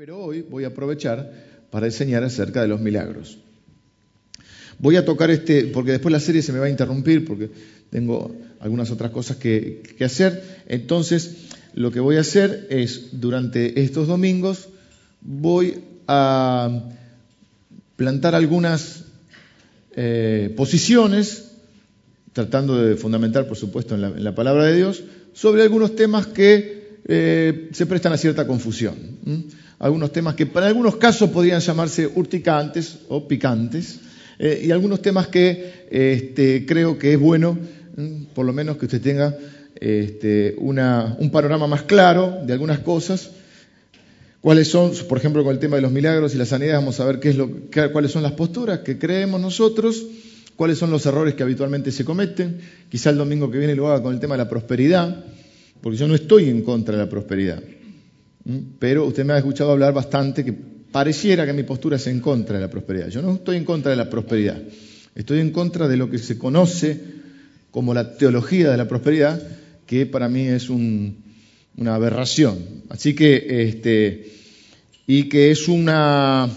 Pero hoy voy a aprovechar para enseñar acerca de los milagros. Voy a tocar este, porque después la serie se me va a interrumpir, porque tengo algunas otras cosas que, hacer. Entonces, lo que voy a hacer es, durante estos domingos, voy a plantar algunas eh, posiciones, tratando de fundamentar, por supuesto, en la, palabra de Dios, sobre algunos temas que eh, se prestan a cierta confusión algunos temas que para algunos casos podrían llamarse urticantes o picantes, eh, y algunos temas que este, creo que es bueno, mm, por lo menos que usted tenga este, un panorama más claro de algunas cosas. ¿Cuáles son, por ejemplo, con el tema de los milagros y la sanidad, vamos a ver qué es lo, cuáles son las posturas que creemos nosotros, cuáles son los errores que habitualmente se cometen. Quizá el domingo que viene lo haga con el tema de la prosperidad, porque yo no estoy en contra de la prosperidad. Pero usted me ha escuchado hablar bastante que pareciera que mi postura es en contra de la prosperidad. Yo no estoy en contra de la prosperidad. Estoy en contra de lo que se conoce como la teología de la prosperidad, que para mí es una aberración. Así que, este, y que es una,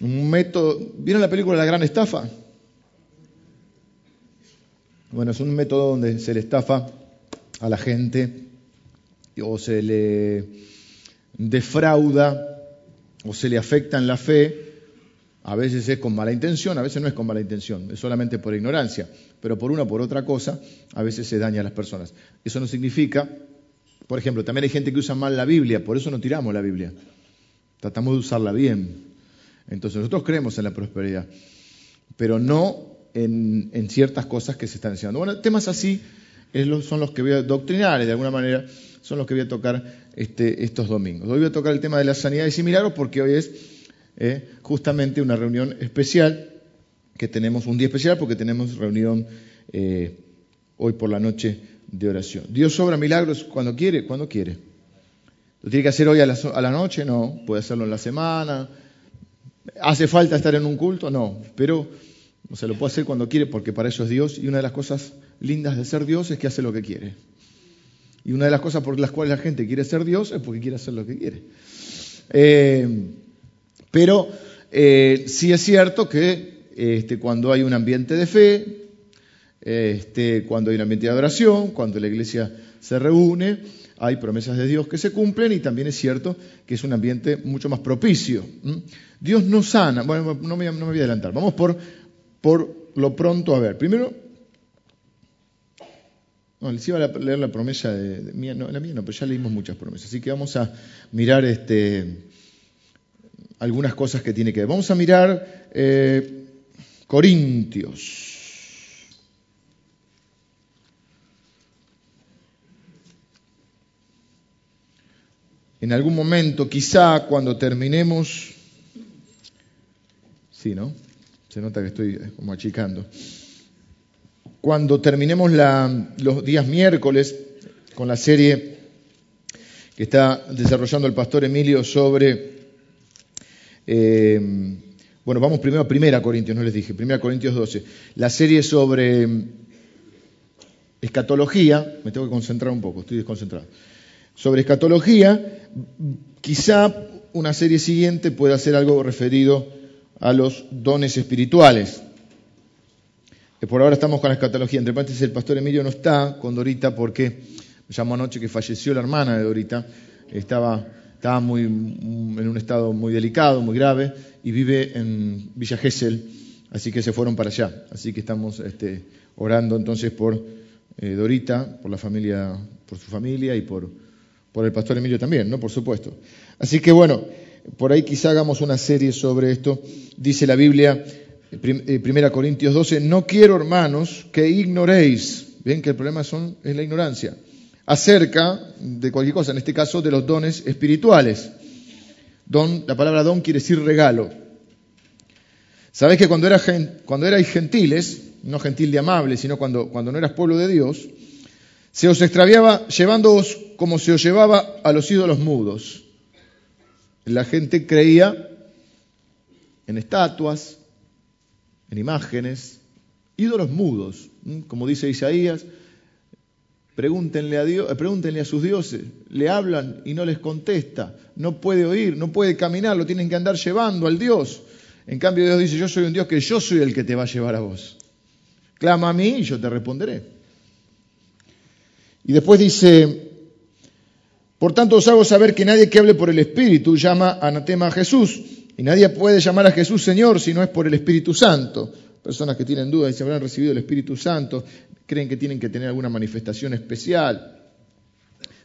un método. ¿Vieron la película La Gran Estafa? Bueno, es un método donde se le estafa a la gente o se le defrauda o se le afecta en la fe, a veces es con mala intención, a veces no es con mala intención, es solamente por ignorancia, pero por una o por otra cosa, a veces se daña a las personas. Eso no significa, por ejemplo, también hay gente que usa mal la Biblia, por eso no tiramos la Biblia, tratamos de usarla bien. Entonces nosotros creemos en la prosperidad, pero no en, en ciertas cosas que se están enseñando. Bueno, temas así son los que voy a doctrinar, de alguna manera, son los que voy a tocar este, estos domingos. Hoy voy a tocar el tema de la sanidad y milagros porque hoy es eh, justamente una reunión especial, que tenemos un día especial porque tenemos reunión eh, hoy por la noche de oración. Dios sobra milagros cuando quiere, cuando quiere. ¿Lo tiene que hacer hoy a la, a la noche? No. ¿Puede hacerlo en la semana? ¿Hace falta estar en un culto? No. Pero o sea, lo puede hacer cuando quiere porque para eso es Dios y una de las cosas lindas de ser Dios es que hace lo que quiere. Y una de las cosas por las cuales la gente quiere ser Dios es porque quiere hacer lo que quiere. Eh, pero eh, sí es cierto que este, cuando hay un ambiente de fe, este, cuando hay un ambiente de adoración, cuando la iglesia se reúne, hay promesas de Dios que se cumplen y también es cierto que es un ambiente mucho más propicio. Dios no sana, bueno, no me voy a adelantar, vamos por, por lo pronto a ver. Primero, no, les iba a leer la promesa de, no, la mía no, pero ya leímos muchas promesas. Así que vamos a mirar este, algunas cosas que tiene que ver. Vamos a mirar eh, Corintios. En algún momento, quizá cuando terminemos, sí, ¿no? Se nota que estoy como achicando. Cuando terminemos los días miércoles con la serie que está desarrollando el pastor Emilio sobre, eh, bueno, vamos primero a Primera Corintios, no les dije, Primera Corintios 12, la serie sobre escatología, me tengo que concentrar un poco, estoy desconcentrado, sobre escatología, quizá una serie siguiente pueda ser algo referido a los dones espirituales por ahora estamos con la escatología. Entre paréntesis, el pastor Emilio no está con Dorita porque me llamó anoche que falleció la hermana de Dorita. Estaba, estaba muy, en un estado muy delicado, muy grave, y vive en Villa Gesell, así que se fueron para allá. Así que estamos este, orando entonces por eh, Dorita, por la familia, por su familia y por, por el pastor Emilio también, ¿no? Por supuesto. Así que bueno, por ahí quizá hagamos una serie sobre esto. Dice la Biblia eh, Primera Corintios 12, no quiero, hermanos, que ignoréis, ven que el problema son, es la ignorancia, acerca de cualquier cosa, en este caso de los dones espirituales. Don, la palabra don quiere decir regalo. Sabéis que cuando, era, cuando erais gentiles, no gentil de amable, sino cuando, cuando no eras pueblo de Dios, se os extraviaba llevándoos como se os llevaba a los ídolos mudos. La gente creía en estatuas, en imágenes, ídolos mudos, como dice Isaías, Pregúntenle a, Dios, pregúntenle a sus dioses, le hablan y no les contesta, no puede oír, no puede caminar, lo tienen que andar llevando al Dios. En cambio Dios dice, yo soy un Dios que yo soy el que te va a llevar a vos. Clama a mí y yo te responderé. Y después dice, por tanto os hago saber que nadie que hable por el Espíritu llama anatema a Jesús, y nadie puede llamar a Jesús Señor si no es por el Espíritu Santo. Personas que tienen dudas y se habrán recibido el Espíritu Santo, creen que tienen que tener alguna manifestación especial.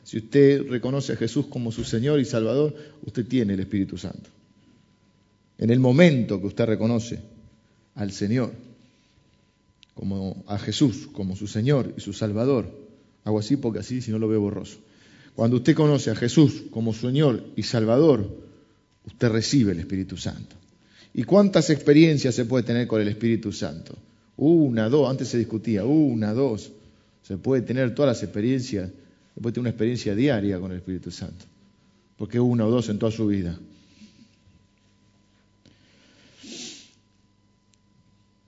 Si usted reconoce a Jesús como su Señor y Salvador, usted tiene el Espíritu Santo. En el momento que usted reconoce al Señor, como a Jesús, como su Señor y su Salvador, hago así porque así si no lo veo borroso. Cuando usted conoce a Jesús como Señor y Salvador, usted recibe el Espíritu Santo. ¿Y cuántas experiencias se puede tener con el Espíritu Santo? Una, dos, antes se discutía, una, dos. Se puede tener todas las experiencias, se puede tener una experiencia diaria con el Espíritu Santo. Porque una o dos en toda su vida.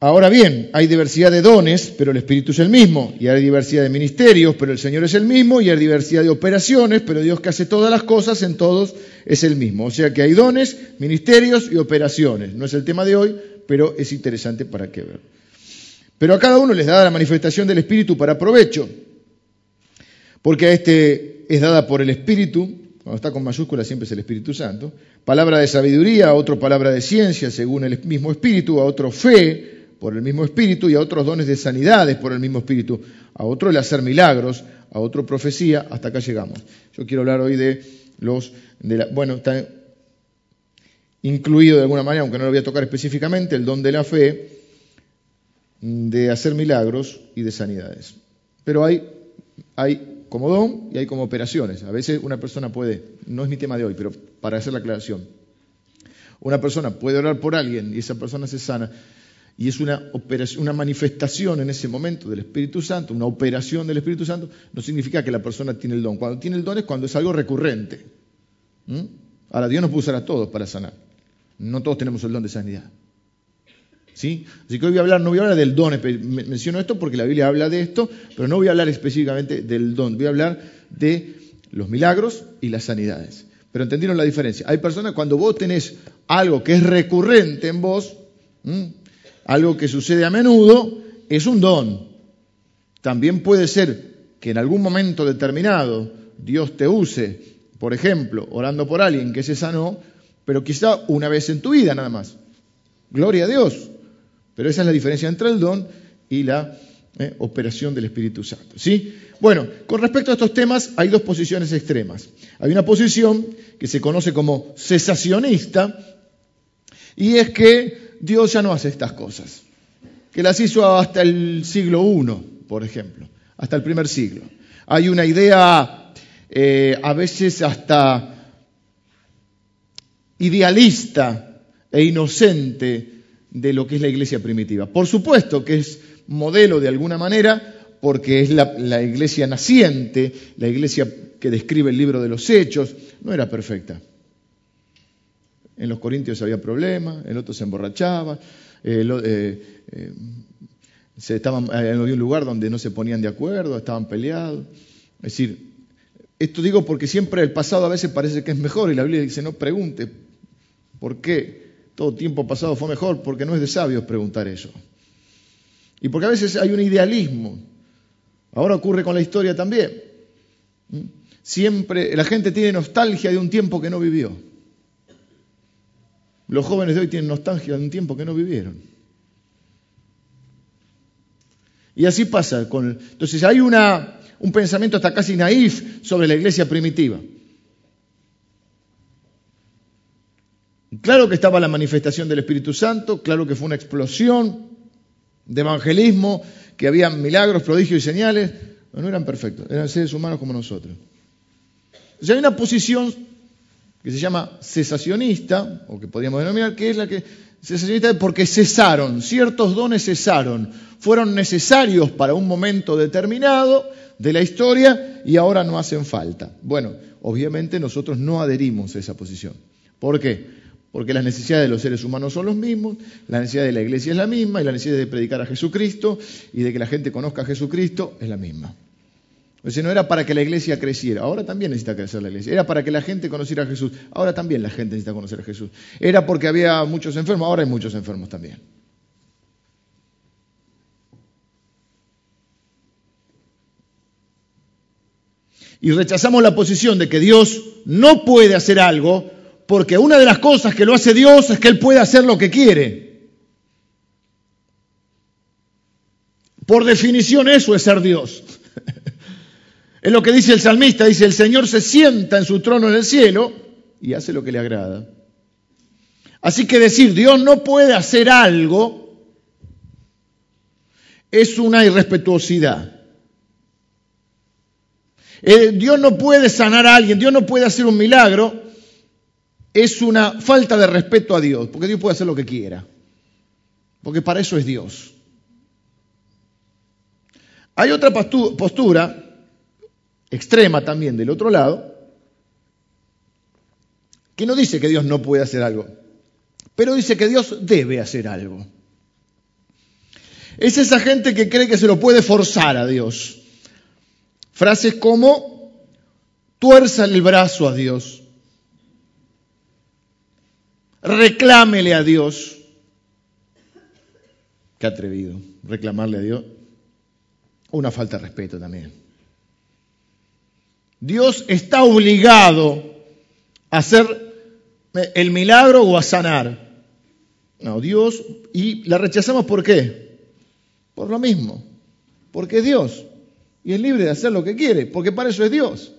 Ahora bien, hay diversidad de dones, pero el Espíritu es el mismo, y hay diversidad de ministerios, pero el Señor es el mismo, y hay diversidad de operaciones, pero Dios que hace todas las cosas en todos es el mismo. O sea que hay dones, ministerios y operaciones. No es el tema de hoy, pero es interesante para que ver. Pero a cada uno les da la manifestación del Espíritu para provecho, porque a este es dada por el Espíritu, cuando está con mayúsculas siempre es el Espíritu Santo, palabra de sabiduría, a otro palabra de ciencia según el mismo Espíritu, a otro fe por el mismo Espíritu y a otros dones de sanidades por el mismo Espíritu, a otro el hacer milagros, a otro profecía, hasta acá llegamos. Yo quiero hablar hoy de los, de la, bueno, está incluido de alguna manera, aunque no lo voy a tocar específicamente, el don de la fe, de hacer milagros y de sanidades. Pero hay, hay como don y hay como operaciones. A veces una persona puede, no es mi tema de hoy, pero para hacer la aclaración, una persona puede orar por alguien y esa persona se sana y es una, manifestación en ese momento del Espíritu Santo, una operación del Espíritu Santo, no significa que la persona tiene el don. Cuando tiene el don es cuando es algo recurrente. Ahora, Dios nos puede usar a todos para sanar. No todos tenemos el don de sanidad. ¿Sí? Así que hoy voy a hablar, no voy a hablar del don, menciono esto porque la Biblia habla de esto, pero no voy a hablar específicamente del don, voy a hablar de los milagros y las sanidades. Pero entendieron la diferencia. Hay personas, cuando vos tenés algo que es recurrente en vos, algo que sucede a menudo, es un don. También puede ser que en algún momento determinado Dios te use, por ejemplo, orando por alguien que se sanó, pero quizá una vez en tu vida nada más. Gloria a Dios. Pero esa es la diferencia entre el don y la eh, operación del Espíritu Santo. ¿sí? Bueno, con respecto a estos temas hay dos posiciones extremas. Hay una posición que se conoce como cesacionista, y es que Dios ya no hace estas cosas, que las hizo hasta el siglo I, por ejemplo, hasta el primer siglo. Hay una idea eh, a veces hasta idealista e inocente de lo que es la iglesia primitiva. Por supuesto que es modelo de alguna manera, porque es la, la, iglesia naciente, la iglesia que describe el libro de los hechos, no era perfecta. En los Corintios había problemas, el otro se emborrachaba, eh, eh, se estaban, había un lugar donde no se ponían de acuerdo, estaban peleados. Es decir, esto digo porque siempre el pasado a veces parece que es mejor y la Biblia dice no pregunte por qué todo tiempo pasado fue mejor, porque no es de sabios preguntar eso. Y porque a veces hay un idealismo. Ahora ocurre con la historia también. ¿Mm? Siempre la gente tiene nostalgia de un tiempo que no vivió. Los jóvenes de hoy tienen nostalgia de un tiempo que no vivieron. Y así pasa. Con, entonces hay una, un pensamiento hasta casi naif sobre la iglesia primitiva. Claro que estaba la manifestación del Espíritu Santo, claro que fue una explosión de evangelismo, que había milagros, prodigios y señales, pero no eran perfectos, eran seres humanos como nosotros. Entonces hay una posición que se llama cesacionista, o que podríamos denominar, que es la que cesacionista porque cesaron, ciertos dones cesaron, fueron necesarios para un momento determinado de la historia y ahora no hacen falta. Bueno, obviamente nosotros no adherimos a esa posición. ¿Por qué? Porque las necesidades de los seres humanos son los mismos, la necesidad de la iglesia es la misma y la necesidad de predicar a Jesucristo y de que la gente conozca a Jesucristo es la misma. No era para que la iglesia creciera, ahora también necesita crecer la iglesia. Era para que la gente conociera a Jesús, ahora también la gente necesita conocer a Jesús. Era porque había muchos enfermos, ahora hay muchos enfermos también. Y rechazamos la posición de que Dios no puede hacer algo porque una de las cosas que lo hace Dios es que Él puede hacer lo que quiere. Por definición eso es ser Dios. Es lo que dice el salmista, dice, el Señor se sienta en su trono en el cielo y hace lo que le agrada. Así que decir Dios no puede hacer algo es una irrespetuosidad. Eh, Dios no puede sanar a alguien, Dios no puede hacer un milagro, es una falta de respeto a Dios, porque Dios puede hacer lo que quiera, porque para eso es Dios. Hay otra postura extrema también del otro lado, que no dice que Dios no puede hacer algo, pero dice que Dios debe hacer algo. Es esa gente que cree que se lo puede forzar a Dios. Frases como, tuerza el brazo a Dios, reclámele a Dios. Qué atrevido, reclamarle a Dios. Una falta de respeto también. Dios está obligado a hacer el milagro o a sanar. No, Dios, y la rechazamos ¿por qué? Por lo mismo, porque es Dios y es libre de hacer lo que quiere, porque para eso es Dios.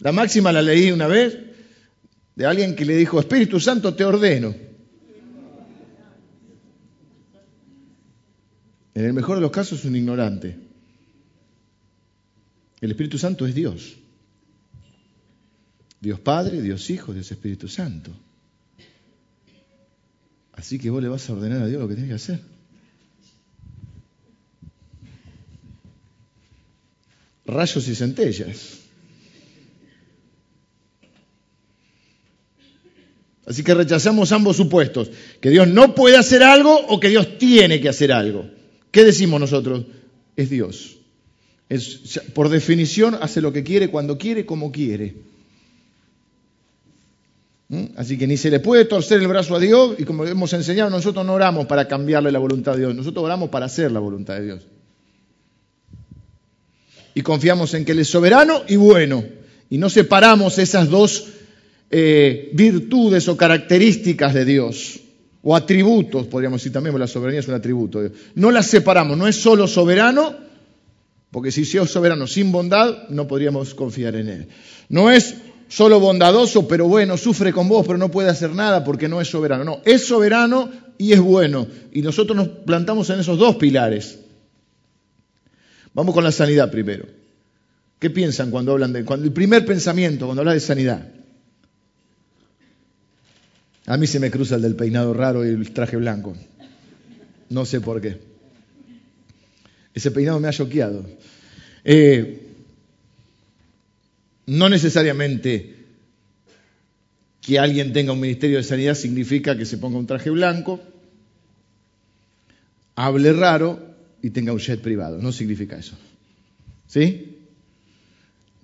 La máxima la leí una vez de alguien que le dijo, Espíritu Santo, te ordeno. En el mejor de los casos es un ignorante. El Espíritu Santo es Dios. Dios Padre, Dios Hijo, Dios Espíritu Santo. Así que vos le vas a ordenar a Dios lo que tiene que hacer. Rayos y centellas. Así que rechazamos ambos supuestos, que Dios no puede hacer algo o que Dios tiene que hacer algo. ¿Qué decimos nosotros? Es Dios por definición hace lo que quiere, cuando quiere, como quiere. ¿Mm? Así que ni se le puede torcer el brazo a Dios y como hemos enseñado, nosotros no oramos para cambiarle la voluntad de Dios, nosotros oramos para hacer la voluntad de Dios. Y confiamos en que Él es soberano y bueno. Y no separamos esas dos eh, virtudes o características de Dios, o atributos, podríamos decir también, porque la soberanía es un atributo. No las separamos, no es solo soberano, porque si es soberano sin bondad, no podríamos confiar en Él. No es solo bondadoso, pero bueno, sufre con vos, pero no puede hacer nada porque no es soberano. No, es soberano y es bueno. Y nosotros nos plantamos en esos dos pilares. Vamos con la sanidad primero. ¿Qué piensan cuando hablan de... Cuando, el primer pensamiento, cuando habla de sanidad. A mí se me cruza el del peinado raro y el traje blanco. No sé por qué. Ese peinado me ha choqueado. Eh, no necesariamente que alguien tenga un ministerio de sanidad significa que se ponga un traje blanco, hable raro y tenga un jet privado. No significa eso. ¿Sí?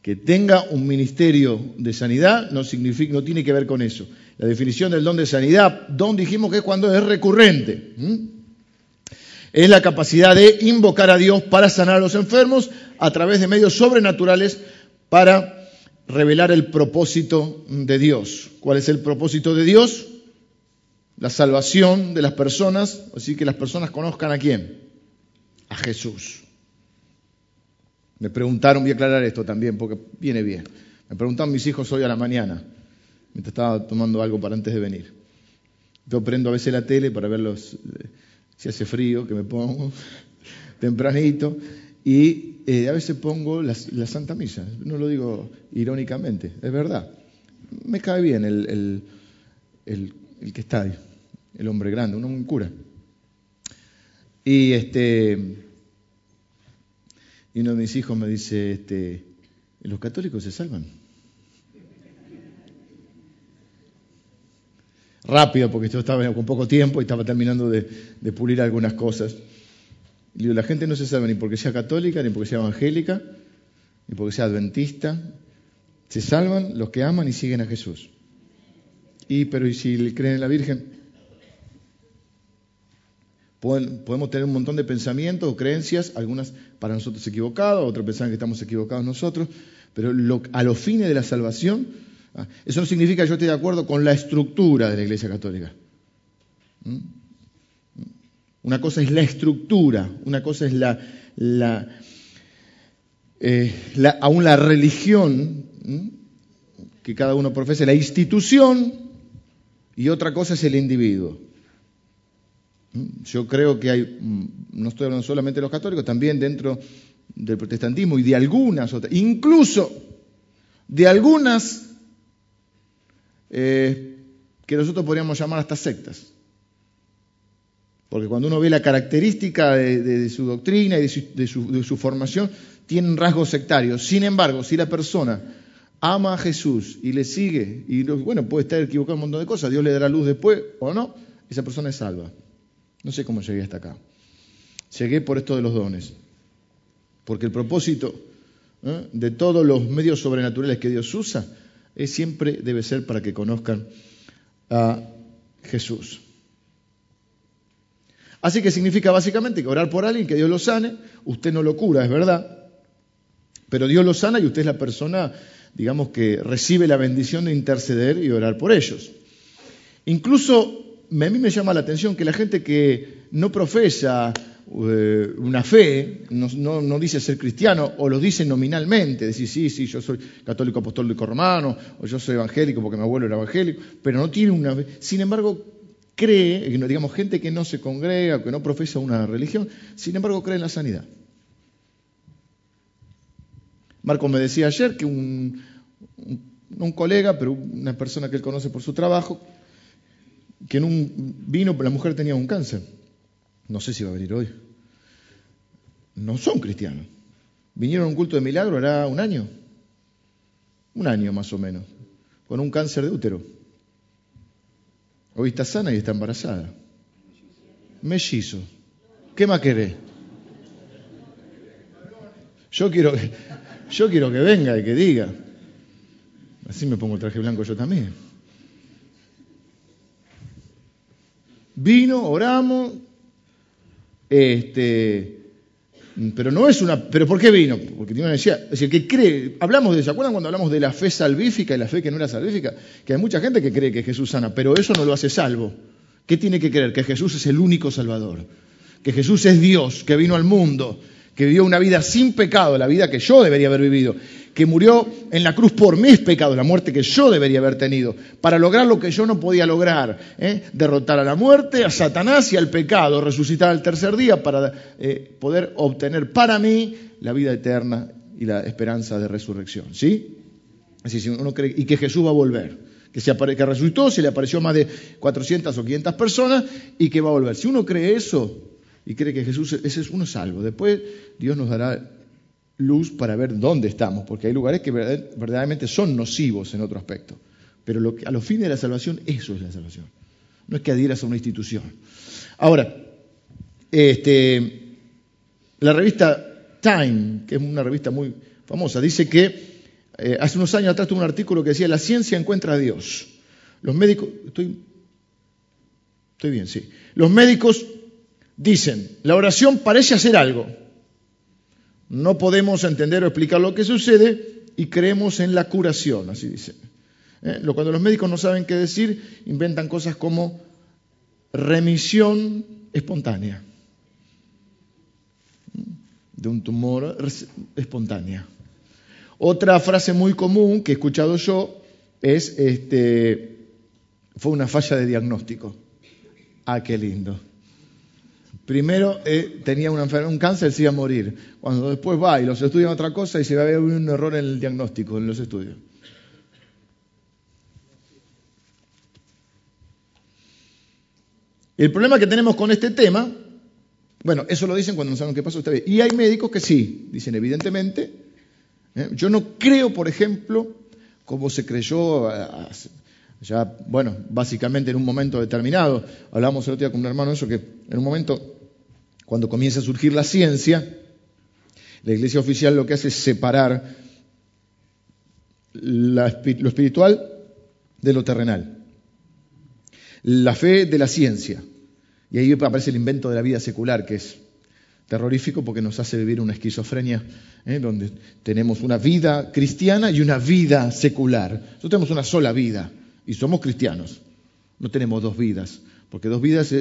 Que tenga un ministerio de sanidad no, significa, no tiene que ver con eso. La definición del don de sanidad, don dijimos que es cuando es recurrente es la capacidad de invocar a Dios para sanar a los enfermos a través de medios sobrenaturales para revelar el propósito de Dios. ¿Cuál es el propósito de Dios? La salvación de las personas, así que las personas conozcan a quién? A Jesús. Me preguntaron, voy a aclarar esto también porque viene bien. Me preguntaron mis hijos hoy a la mañana, mientras estaba tomando algo para antes de venir. Yo prendo a veces la tele para ver los si hace frío, que me pongo tempranito, y eh, a veces pongo la, Santa Misa. No lo digo irónicamente, es verdad. Me cae bien el, que está ahí, el hombre grande, un cura. Y este y uno de mis hijos me dice, este, los católicos se salvan. Rápido porque yo estaba con poco tiempo y estaba terminando de, pulir algunas cosas. la gente no se salva ni porque sea católica, ni porque sea evangélica, ni porque sea adventista. Se salvan los que aman y siguen a Jesús. Y, pero ¿y si creen en la Virgen? Podemos tener un montón de pensamientos o creencias, algunas para nosotros equivocadas, otros pensaban que estamos equivocados nosotros, pero a los fines de la salvación, eso no significa que yo esté de acuerdo con la estructura de la Iglesia Católica. ¿Mm? Una cosa es la estructura, una cosa es la, eh, aún la religión que cada uno profesa, la institución, y otra cosa es el individuo. Yo creo que hay, mm, no estoy hablando solamente de los católicos, también dentro del protestantismo y de algunas otras, incluso de algunas eh, que nosotros podríamos llamar hasta sectas. Porque cuando uno ve la característica de, su doctrina y de su, formación, tienen rasgos sectarios. Sin embargo, si la persona ama a Jesús y le sigue, y bueno, puede estar equivocado en un montón de cosas, Dios le dará luz después o no, esa persona es salva. No sé cómo llegué hasta acá. Llegué por esto de los dones. Porque el propósito ¿eh? de todos los medios sobrenaturales que Dios usa es siempre debe ser para que conozcan a Jesús. Así que significa básicamente que orar por alguien, que Dios lo sane, usted no lo cura, es verdad, pero Dios lo sana y usted es la persona, digamos, que recibe la bendición de interceder y orar por ellos. Incluso a mí me llama la atención que la gente que no profesa eh, una fe, no, dice ser cristiano, o lo dice nominalmente, decir, sí, sí, yo soy católico apostólico romano, o yo soy evangélico porque mi abuelo era evangélico, pero no tiene una fe. Sin embargo, cree, digamos, gente que no se congrega, que no profesa una religión, sin embargo cree en la sanidad. Marco me decía ayer que un, un colega, pero una persona que él conoce por su trabajo, que en un vino, la mujer tenía un cáncer. No sé si va a venir hoy. No son cristianos. Vinieron a un culto de milagro, era un año. Un año más o menos. Con un cáncer de útero. Hoy está sana y está embarazada. Mellizo. ¿Qué más querés? Yo quiero, yo quiero que venga y que diga. Así me pongo el traje blanco yo también. Vino, oramos, este, pero no es una. ¿Pero por qué vino? Porque tiene una necesidad. Es decir, que cree. Hablamos de. ¿Se acuerdan cuando hablamos de la fe salvífica y la fe que no era salvífica? Que hay mucha gente que cree que Jesús sana, pero eso no lo hace salvo. ¿Qué tiene que creer? Que Jesús es el único Salvador. Que Jesús es Dios, que vino al mundo, que vivió una vida sin pecado, la vida que yo debería haber vivido, que murió en la cruz por mis pecados, la muerte que yo debería haber tenido, para lograr lo que yo no podía lograr, ¿eh? derrotar a la muerte, a Satanás y al pecado, resucitar al tercer día para eh, poder obtener para mí la vida eterna y la esperanza de resurrección. ¿Sí? Así, si uno cree, y que Jesús va a volver. Que, se que resucitó, se le apareció a más de 400 o 500 personas y que va a volver. Si uno cree eso y cree que Jesús, ese es uno salvo. Después Dios nos dará luz para ver dónde estamos, porque hay lugares que verdaderamente son nocivos en otro aspecto. Pero a los fines de la salvación, eso es la salvación. No es que adhieras a una institución. Ahora, este, la revista Time, que es una revista muy famosa, dice que eh, hace unos años atrás tuvo un artículo que decía, la ciencia encuentra a Dios. Los médicos, estoy, estoy bien, sí. Los médicos dicen, la oración parece hacer algo, no podemos entender o explicar lo que sucede y creemos en la curación, así dice. ¿Eh? Cuando los médicos no saben qué decir, inventan cosas como remisión espontánea de un tumor espontánea. Otra frase muy común que he escuchado yo es, este, fue una falla de diagnóstico. Ah, qué lindo. Primero eh, tenía una un cáncer, se iba a morir. Cuando después va y los estudian otra cosa y se va a ver un error en el diagnóstico, en los estudios. El problema que tenemos con este tema, bueno, eso lo dicen cuando no saben qué pasó esta vez. Y hay médicos que sí, dicen evidentemente. ¿eh? Yo no creo, por ejemplo, como se creyó ya, bueno, básicamente en un momento determinado, hablamos el otro día con un hermano eso, que en un momento cuando comienza a surgir la ciencia, la iglesia oficial lo que hace es separar lo espiritual de lo terrenal, la fe de la ciencia. Y ahí aparece el invento de la vida secular, que es terrorífico porque nos hace vivir una esquizofrenia, ¿eh? donde tenemos una vida cristiana y una vida secular. Nosotros tenemos una sola vida y somos cristianos, no tenemos dos vidas, porque dos vidas,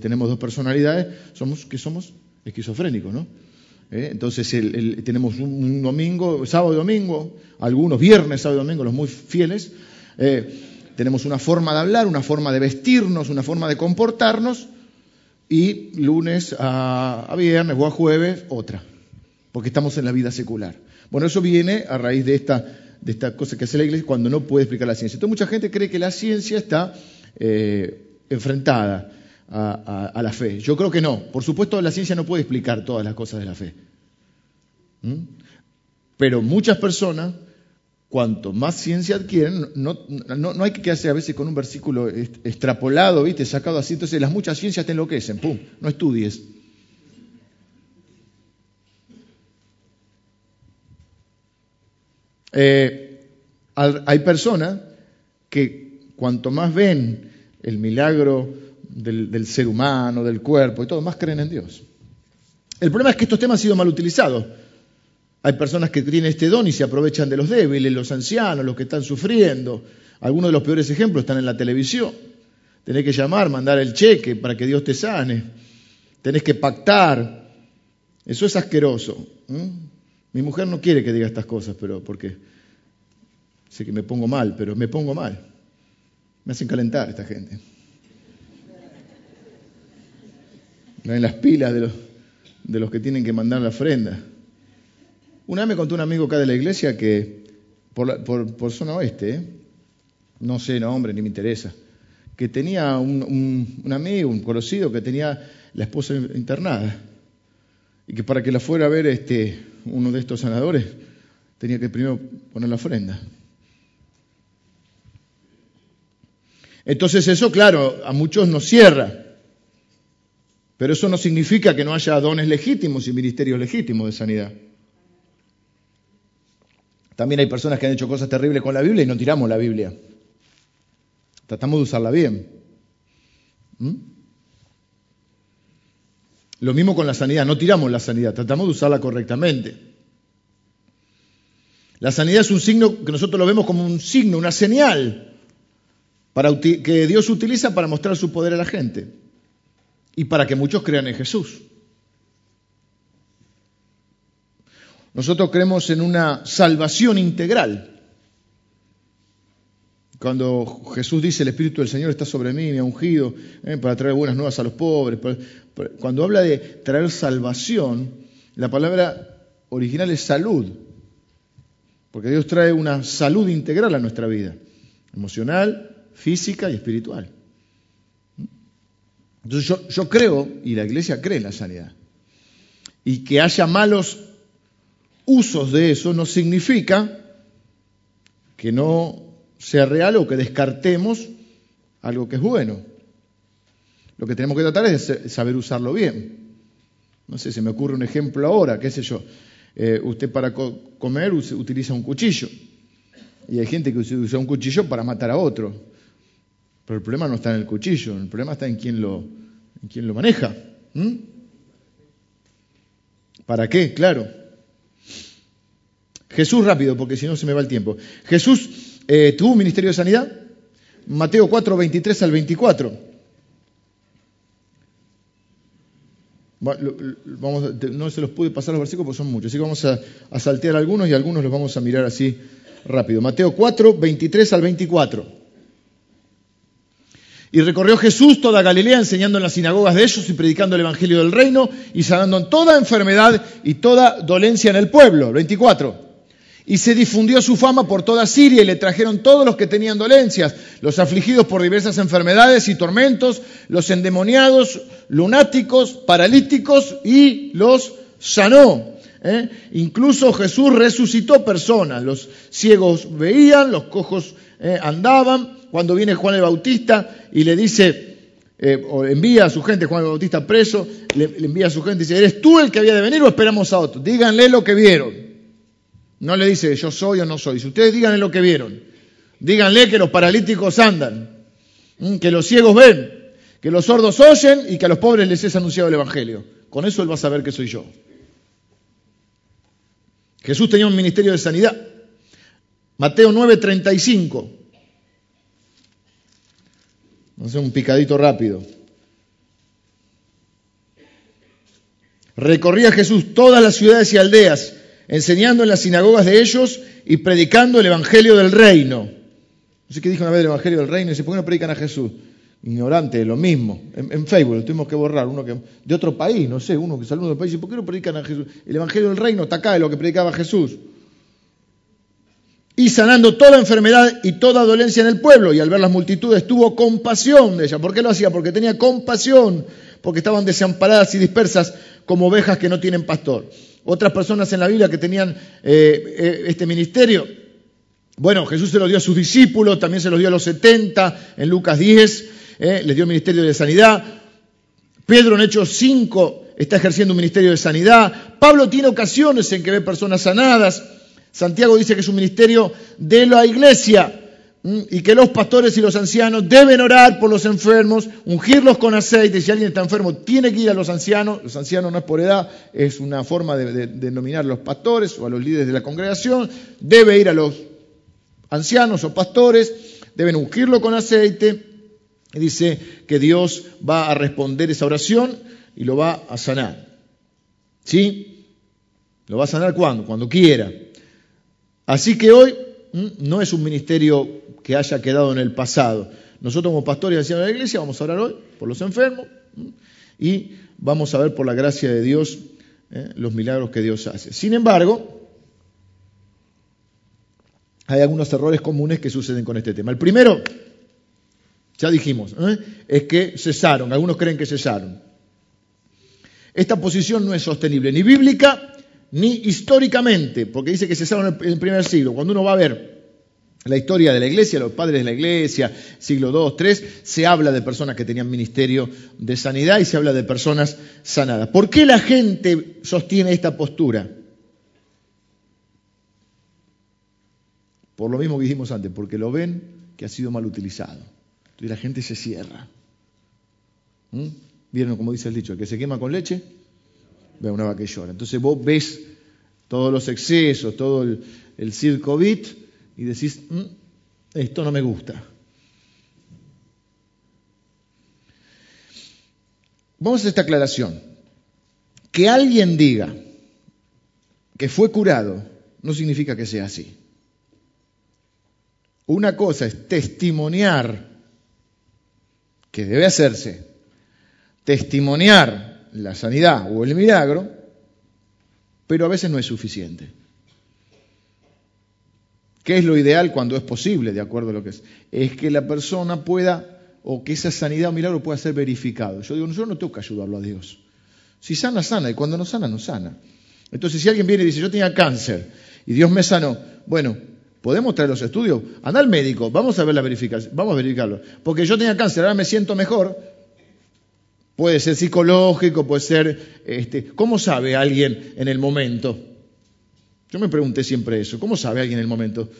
tenemos dos personalidades, somos que somos esquizofrénicos, ¿no? ¿Eh? Entonces tenemos un, domingo, sábado y domingo, algunos viernes, sábado y domingo, los muy fieles. Eh, tenemos una forma de hablar, una forma de vestirnos, una forma de comportarnos, y lunes a, viernes o a jueves otra, porque estamos en la vida secular. Bueno, eso viene a raíz de esta, de esta cosa que hace la iglesia cuando no puede explicar la ciencia. Entonces mucha gente cree que la ciencia está eh, enfrentada a, la fe. Yo creo que no. Por supuesto, la ciencia no puede explicar todas las cosas de la fe. ¿Mm? Pero muchas personas, cuanto más ciencia adquieren, no, no, hay que quedarse a veces con un versículo extrapolado, ¿viste? sacado así. Entonces, las muchas ciencias te enloquecen. ¡Pum! No estudies. Eh, hay personas que cuanto más ven el milagro del, ser humano, del cuerpo y todo, más creen en Dios. El problema es que estos temas han sido mal utilizados. Hay personas que tienen este don y se aprovechan de los débiles, los ancianos, los que están sufriendo. Algunos de los peores ejemplos están en la televisión. Tenés que llamar, mandar el cheque para que Dios te sane. Tenés que pactar. Eso es asqueroso. Mi mujer no quiere que diga estas cosas, pero porque sé que me pongo mal, pero me pongo mal. Me hacen calentar esta gente. en las pilas de los, que tienen que mandar la ofrenda. Una vez me contó un amigo acá de la iglesia que, por, zona oeste, ¿eh? no sé nombre ni me interesa, que tenía un, un, amigo, un conocido, que tenía la esposa internada y que para que la fuera a ver este, uno de estos sanadores tenía que primero poner la ofrenda. Entonces eso, claro, a muchos nos cierra. Pero eso no significa que no haya dones legítimos y ministerios legítimos de sanidad. También hay personas que han hecho cosas terribles con la Biblia y no tiramos la Biblia. Tratamos de usarla bien. ¿Mm? Lo mismo con la sanidad, no tiramos la sanidad, tratamos de usarla correctamente. La sanidad es un signo que nosotros lo vemos como un signo, una señal que Dios utiliza para mostrar su poder a la gente y para que muchos crean en Jesús. Nosotros creemos en una salvación integral. Cuando Jesús dice el Espíritu del Señor está sobre mí, me ha ungido eh, para traer buenas nuevas a los pobres. Cuando habla de traer salvación, la palabra original es salud. Porque Dios trae una salud integral a nuestra vida, emocional, física y espiritual. Entonces yo, creo, y la iglesia cree en la sanidad, y que haya malos usos de eso no significa que no sea real o que descartemos algo que es bueno. Lo que tenemos que tratar es de saber usarlo bien. No sé, se me ocurre un ejemplo ahora, qué sé yo. Eh, usted para comer utiliza un cuchillo. Y hay gente que usa un cuchillo para matar a otro. Pero el problema no está en el cuchillo, el problema está en quién lo, lo maneja. ¿Para qué? Claro. Jesús rápido, porque si no se me va el tiempo. Jesús eh, ministerio de sanidad. Mateo 4, 23 al 24. Vamos, no se los pude pasar los versículos porque son muchos, así que vamos a, a saltear algunos y algunos los vamos a mirar así rápido. Mateo 4, 23 al 24. Y recorrió Jesús toda Galilea enseñando en las sinagogas de ellos y predicando el Evangelio del Reino y sanando en toda enfermedad y toda dolencia en el pueblo. 24. Y se difundió su fama por toda Siria y le trajeron todos los que tenían dolencias, los afligidos por diversas enfermedades y tormentos, los endemoniados, lunáticos, paralíticos y los sanó. ¿eh? Incluso Jesús resucitó personas, los ciegos veían, los cojos eh, andaban, cuando viene Juan el Bautista y le dice, eh, o envía a su gente, Juan el Bautista preso, le, le, envía a su gente y dice, ¿eres tú el que había de venir o esperamos a otro? Díganle lo que vieron. No le dice yo soy o no soy. Si ustedes díganle lo que vieron, díganle que los paralíticos andan, que los ciegos ven, que los sordos oyen y que a los pobres les es anunciado el Evangelio. Con eso él va a saber que soy yo. Jesús tenía un ministerio de sanidad. Mateo 9:35. Vamos a hacer un picadito rápido. Recorría Jesús todas las ciudades y aldeas, enseñando en las sinagogas de ellos y predicando el Evangelio del Reino. No sé qué dijo una vez el Evangelio del Reino y dice, ¿por qué no predican a Jesús? Ignorante, lo mismo. En, Facebook lo tuvimos que borrar, uno que de otro país, no sé, uno que salió de otro país, dice, ¿por qué no predican a Jesús? El Evangelio del Reino está acá de lo que predicaba Jesús y sanando toda enfermedad y toda dolencia en el pueblo. Y al ver las multitudes tuvo compasión de ella. ¿Por qué lo hacía? Porque tenía compasión, porque estaban desamparadas y dispersas como ovejas que no tienen pastor. Otras personas en la Biblia que tenían eh, eh, este ministerio, bueno, Jesús se lo dio a sus discípulos, también se los dio a los 70 en Lucas 10, eh, les dio el ministerio de sanidad. Pedro en Hechos 5 está ejerciendo un ministerio de sanidad. Pablo tiene ocasiones en que ve personas sanadas. Santiago dice que es un ministerio de la iglesia y que los pastores y los ancianos deben orar por los enfermos, ungirlos con aceite. Si alguien está enfermo, tiene que ir a los ancianos. Los ancianos no es por edad, es una forma de, de, denominar a los pastores o a los líderes de la congregación. Debe ir a los ancianos o pastores, deben ungirlo con aceite. Y dice que Dios va a responder esa oración y lo va a sanar. ¿Sí? ¿Lo va a sanar cuando? Cuando quiera. Así que hoy no es un ministerio que haya quedado en el pasado. Nosotros como pastores y de la iglesia vamos a orar hoy por los enfermos y vamos a ver por la gracia de Dios ¿eh? los milagros que Dios hace. Sin embargo, hay algunos errores comunes que suceden con este tema. El primero, ya dijimos, ¿eh? es que cesaron, algunos creen que cesaron. Esta posición no es sostenible ni bíblica ni históricamente, porque dice que cesaron en el primer siglo. Cuando uno va a ver la historia de la iglesia, los padres de la iglesia, siglo II, III, se habla de personas que tenían ministerio de sanidad y se habla de personas sanadas. ¿Por qué la gente sostiene esta postura? Por lo mismo que dijimos antes, porque lo ven que ha sido mal utilizado. Entonces la gente se cierra. ¿Mm? ¿Vieron como dice el dicho? El que se quema con leche, ve una vaca que llora. Entonces vos ves todos los excesos, todo el, el circo bit y decís, mm, esto no me gusta. Vamos a esta aclaración. Que alguien diga que fue curado no significa que sea así. Una cosa es testimoniar que debe hacerse, testimoniar la sanidad o el milagro, pero a veces no es suficiente. ¿Qué es lo ideal cuando es posible, de acuerdo a lo que es? Es que la persona pueda, o que esa sanidad o milagro pueda ser verificado. Yo digo, yo no tengo que ayudarlo a Dios. Si sana, sana, y cuando no sana, no sana. Entonces, si alguien viene y dice, yo tenía cáncer, y Dios me sanó, bueno, ¿podemos traer los estudios? Anda al médico, vamos a ver la verificación, vamos a verificarlo. Porque yo tenía cáncer, ahora me siento mejor, Puede ser psicológico, puede ser, este, ¿cómo sabe alguien en el momento? Yo me pregunté siempre eso, ¿cómo sabe alguien en el momento?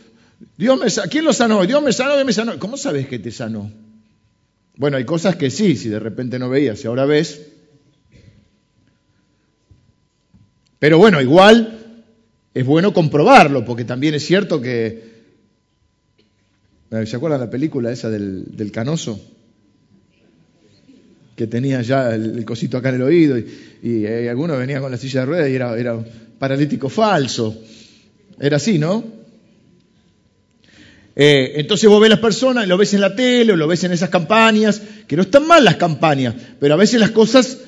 Dios me, ¿Quién lo sanó? Dios me sanó, Dios me sanó. ¿Cómo sabes que te sanó? Bueno, hay cosas que sí, si de repente no veías y ahora ves. Pero bueno, igual es bueno comprobarlo, porque también es cierto que... ¿Se acuerdan la película esa del, del canoso? Que tenía ya el, cosito acá en el oído y, y, eh, algunos venían con la silla de ruedas y era, paralítico falso. Era así, ¿no? Eh, entonces vos ves las personas, lo ves en la tele, o lo ves en esas campañas, que no están mal las campañas, pero a veces las cosas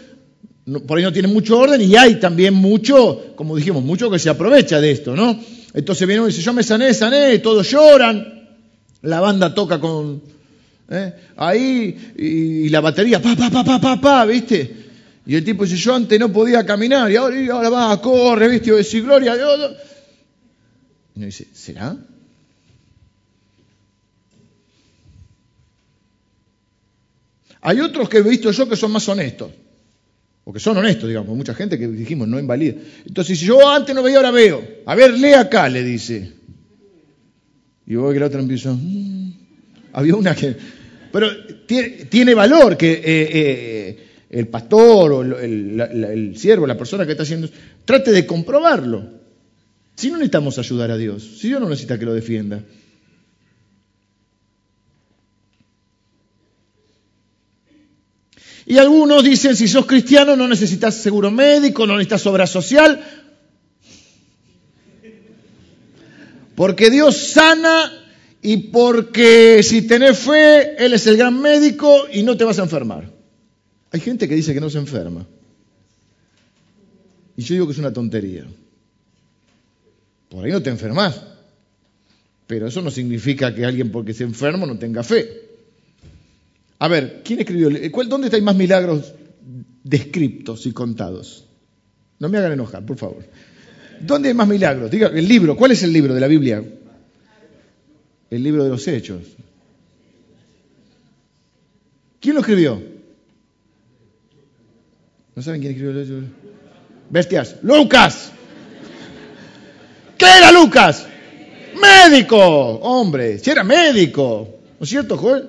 por ahí no tienen mucho orden y hay también mucho, como dijimos, mucho que se aprovecha de esto, ¿no? Entonces viene uno y dice, yo me sané, sané, todos lloran, la banda toca con, ¿eh? Ahí, y, la batería, pa, pa, pa, pa, pa, pa, ¿viste? Y el tipo dice, yo antes no podía caminar, y ahora, y ahora va, corre, ¿viste? Y decir, gloria a Dios. Y uno dice, ¿será? Hay otros que he visto yo que son más honestos, o que son honestos, digamos, mucha gente que dijimos no invalida. Entonces, si yo antes no veía, ahora veo. A ver, lee acá, le dice. Y vos que la otra empieza, mm". Había una que... Pero tiene, valor que eh, eh, el pastor o el, el siervo, la persona que está haciendo, trate de comprobarlo. Si no necesitamos ayudar a Dios, si Dios no necesita que lo defienda. Y algunos dicen, si sos cristiano no necesitas seguro médico, no necesitas obra social, porque Dios sana y porque si tenés fe, Él es el gran médico y no te vas a enfermar. Hay gente que dice que no se enferma. Y yo digo que es una tontería. Por ahí no te enfermas. Pero eso no significa que alguien porque se enfermo no tenga fe. A ver, ¿quién escribió? ¿Dónde hay más milagros descriptos y contados? No me hagan enojar, por favor. ¿Dónde hay más milagros? Diga, el libro, ¿cuál es el libro de la Biblia? El libro de los Hechos. ¿Quién lo escribió? ¿No saben quién escribió los Hechos? Bestias. Lucas. ¿Qué era Lucas? Médico, hombre, si era médico, ¿no es cierto, Joel?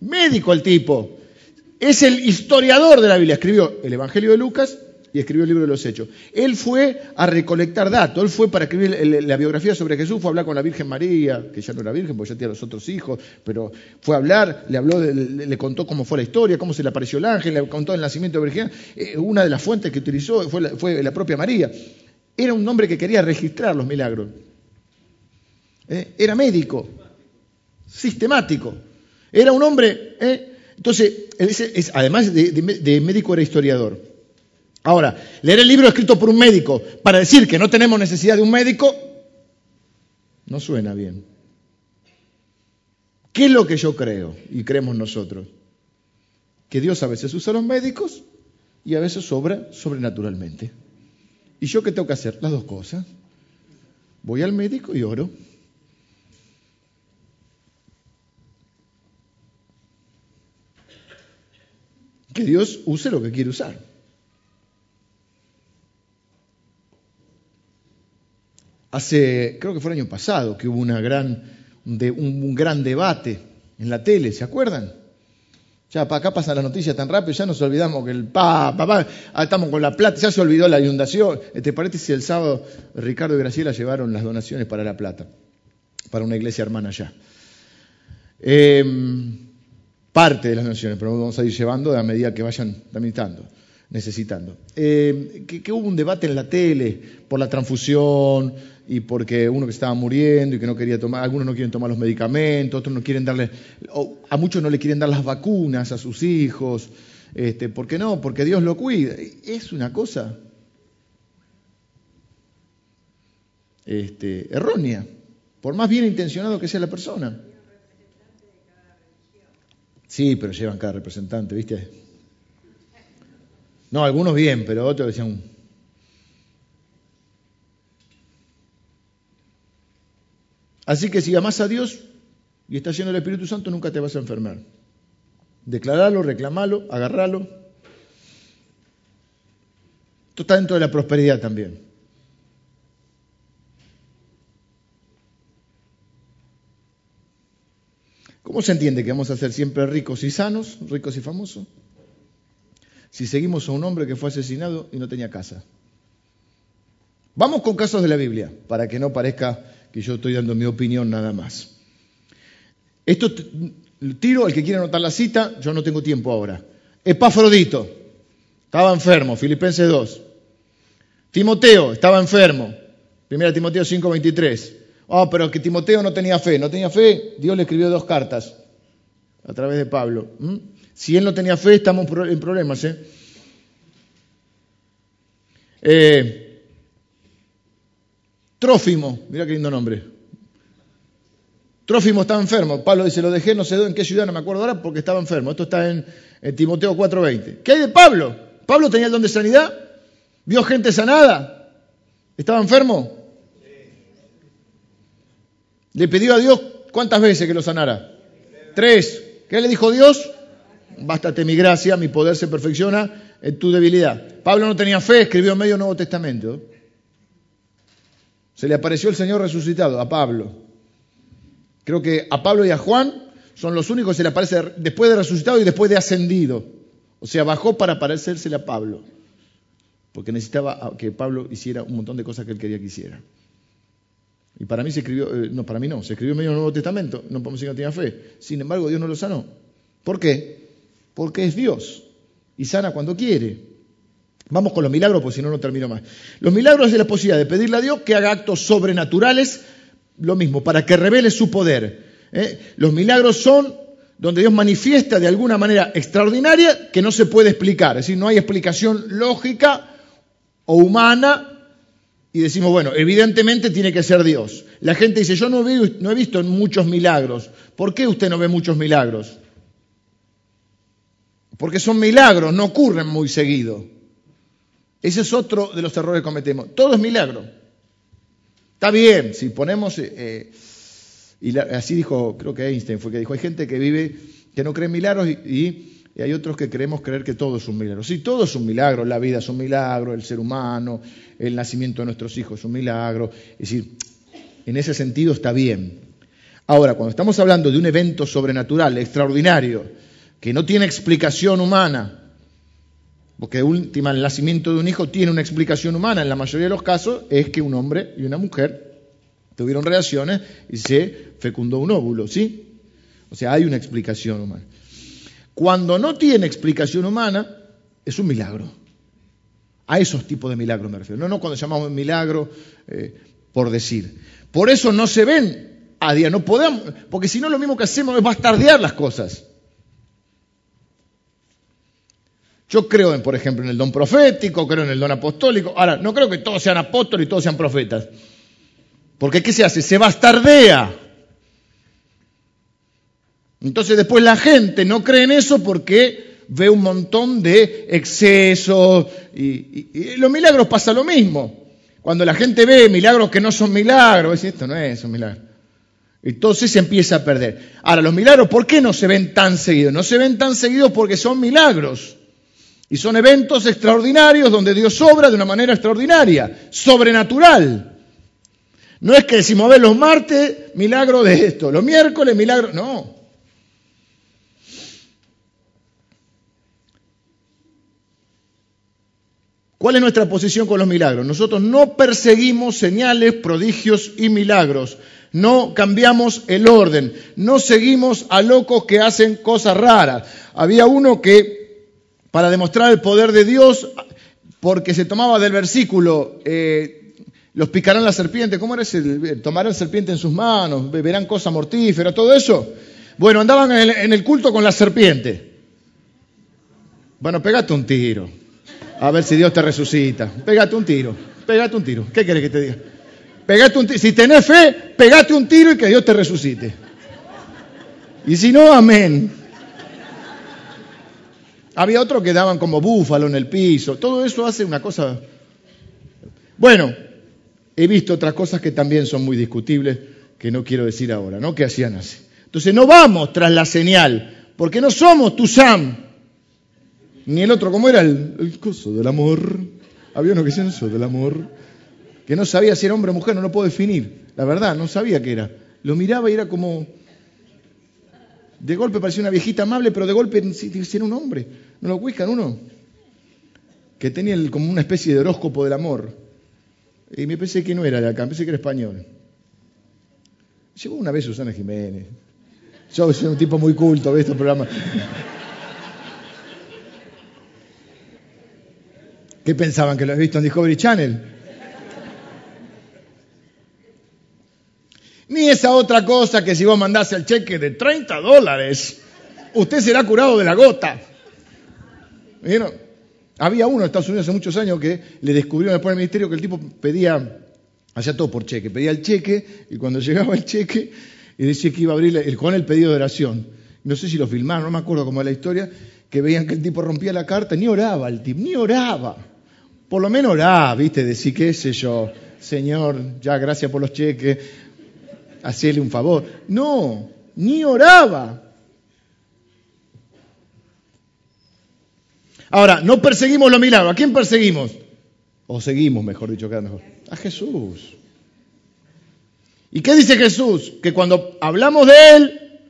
Médico el tipo. Es el historiador de la Biblia. Escribió el Evangelio de Lucas y escribió el libro de los Hechos. Él fue a recolectar datos, él fue para escribir la biografía sobre Jesús, fue a hablar con la Virgen María, que ya no era virgen porque ya tenía los otros hijos, pero fue a hablar, le habló, le, contó cómo fue la historia, cómo se le apareció el ángel, le contó el nacimiento de Virgen. Eh, una de las fuentes que utilizó fue la propia María. Era un hombre que quería registrar los milagros. ¿Eh? Era médico, sistemático. Era un hombre. ¿eh? Entonces, además de, médico, era historiador. Ahora, leer el libro escrito por un médico para decir que no tenemos necesidad de un médico, no suena bien. ¿Qué es lo que yo creo y creemos nosotros? Que Dios a veces usa a los médicos y a veces obra sobrenaturalmente. ¿Y yo qué tengo que hacer? Las dos cosas. Voy al médico y oro. Que Dios use lo que quiere usar. Hace, creo que fue el año pasado, que hubo una gran, un gran debate en la tele, ¿se acuerdan? Ya acá pasa la noticia tan rápido, ya nos olvidamos que el pa, papá, ah, estamos con la plata, ya se olvidó la inundación. ¿Te parece si el sábado Ricardo y Graciela llevaron las donaciones para la plata? Para una iglesia hermana allá. Em, parte de las donaciones, pero vamos a ir llevando a medida que vayan necesitando. necesitando. Em, que, hubo un debate en la tele por la transfusión, y porque uno que estaba muriendo y que no quería tomar, algunos no quieren tomar los medicamentos, otros no quieren darle, a muchos no le quieren dar las vacunas a sus hijos, este, ¿por qué no? Porque Dios lo cuida. Es una cosa este, errónea, por más bien intencionado que sea la persona. Sí, pero llevan cada representante, ¿viste? No, algunos bien, pero otros decían, Así que si amas a Dios y estás lleno del Espíritu Santo, nunca te vas a enfermar. Declaralo, reclamalo, agarralo. Esto está dentro de la prosperidad también. ¿Cómo se entiende que vamos a ser siempre ricos y sanos, ricos y famosos? Si seguimos a un hombre que fue asesinado y no tenía casa. Vamos con casos de la Biblia, para que no parezca que yo estoy dando mi opinión nada más. Esto tiro al que quiera anotar la cita, yo no tengo tiempo ahora. Epafrodito, estaba enfermo, Filipenses 2. Timoteo, estaba enfermo, 1 Timoteo 5:23. Oh, pero que Timoteo no tenía fe, no tenía fe, Dios le escribió dos cartas a través de Pablo. Si él no tenía fe, estamos en problemas. ¿eh? eh Trófimo, mira qué lindo nombre. Trófimo estaba enfermo. Pablo dice, lo dejé no sé en qué ciudad, no me acuerdo ahora, porque estaba enfermo. Esto está en, Timoteo 4:20. ¿Qué hay de Pablo? ¿Pablo tenía el don de sanidad? ¿Vio gente sanada? ¿Estaba enfermo? ¿Le pidió a Dios cuántas veces que lo sanara? Tres. ¿Qué le dijo Dios? bástate mi gracia, mi poder se perfecciona en tu debilidad. Pablo no tenía fe, escribió medio Nuevo Testamento. Se le apareció el Señor resucitado a Pablo. Creo que a Pablo y a Juan son los únicos que se le aparece después de resucitado y después de ascendido. O sea, bajó para parecérsele a Pablo. Porque necesitaba que Pablo hiciera un montón de cosas que él quería que hiciera. Y para mí se escribió, eh, no, para mí no, se escribió medio Nuevo Testamento, no podemos decir que no tenía fe. Sin embargo, Dios no lo sanó. ¿Por qué? Porque es Dios y sana cuando quiere. Vamos con los milagros, porque si no, no termino más. Los milagros es la posibilidad de pedirle a Dios que haga actos sobrenaturales, lo mismo, para que revele su poder. ¿eh? Los milagros son donde Dios manifiesta de alguna manera extraordinaria que no se puede explicar. Es decir, no hay explicación lógica o humana y decimos, bueno, evidentemente tiene que ser Dios. La gente dice, yo no, no he visto muchos milagros. ¿Por qué usted no ve muchos milagros? Porque son milagros, no ocurren muy seguido. Ese es otro de los errores que cometemos. Todo es milagro. Está bien, si ponemos, eh, eh, y así dijo, creo que Einstein fue que dijo, hay gente que vive, que no cree en milagros y, hay otros que queremos creer que todo es un milagro. Sí, todo es un milagro, la vida es un milagro, el ser humano, el nacimiento de nuestros hijos es un milagro. Es decir, en ese sentido está bien. Ahora, cuando estamos hablando de un evento sobrenatural, extraordinario, que no tiene explicación humana, porque última, el nacimiento de un hijo tiene una explicación humana. En la mayoría de los casos es que un hombre y una mujer tuvieron relaciones y se fecundó un óvulo, ¿sí? O sea, hay una explicación humana. Cuando no tiene explicación humana, es un milagro. A esos tipos de milagros me refiero. No, no cuando llamamos milagro eh, por decir. Por eso no se ven a día, no podemos, porque si no lo mismo que hacemos es bastardear las cosas. Yo creo, en, por ejemplo, en el don profético, creo en el don apostólico. Ahora, no creo que todos sean apóstoles y todos sean profetas. Porque ¿qué se hace? Se bastardea. Entonces después la gente no cree en eso porque ve un montón de excesos y, los milagros pasa lo mismo. Cuando la gente ve milagros que no son milagros, dice, esto no es un milagro. Entonces se empieza a perder. Ahora, los milagros, ¿por qué no se ven tan seguidos? No se ven tan seguidos porque son milagros. Y son eventos extraordinarios donde Dios obra de una manera extraordinaria, sobrenatural. No es que decimos, a ver, los martes, milagro de esto, los miércoles, milagro. No. ¿Cuál es nuestra posición con los milagros? Nosotros no perseguimos señales, prodigios y milagros. No cambiamos el orden. No seguimos a locos que hacen cosas raras. Había uno que para demostrar el poder de Dios, porque se tomaba del versículo, eh, los picarán la serpiente, ¿cómo era ese? Tomarán serpiente en sus manos, beberán cosa mortífera, todo eso. Bueno, andaban en el, culto con la serpiente. Bueno, pégate un tiro. A ver si Dios te resucita. Pégate un tiro. Pégate un tiro. ¿Qué quieres que te diga? Pégate un tiro. Si tenés fe, pégate un tiro y que Dios te resucite. Y si no, amén. Había otros que daban como búfalo en el piso. Todo eso hace una cosa... Bueno, he visto otras cosas que también son muy discutibles, que no quiero decir ahora, ¿no? Que hacían así. Entonces no vamos tras la señal, porque no somos tu Sam. Ni el otro, ¿cómo era el, el coso del amor? Había uno que decía eso del amor, que no sabía si era hombre o mujer, no lo puedo definir. La verdad, no sabía qué era. Lo miraba y era como, de golpe parecía una viejita amable, pero de golpe era un hombre. ¿No lo buscan uno? Que tenía como una especie de horóscopo del amor. Y me pensé que no era de acá, pensé que era español. Llegó una vez Susana Jiménez. Yo soy un tipo muy culto, de estos programas. ¿Qué pensaban? ¿Que lo había visto en Discovery Channel? Ni esa otra cosa que si vos mandás el cheque de 30 dólares, usted será curado de la gota. ¿Vieron? Había uno en Estados Unidos hace muchos años que le descubrió después del ministerio que el tipo pedía, hacía todo por cheque, pedía el cheque y cuando llegaba el cheque y decía que iba a abrir el, con el pedido de oración. No sé si lo filmaron, no me acuerdo cómo es la historia, que veían que el tipo rompía la carta, ni oraba el tipo, ni oraba. Por lo menos oraba, ¿viste? Decir, qué sé yo, Señor, ya gracias por los cheques, hacerle un favor. No, ni oraba. Ahora, no perseguimos los milagros. ¿A quién perseguimos? O seguimos, mejor dicho, mejor. A Jesús. ¿Y qué dice Jesús? Que cuando hablamos de Él,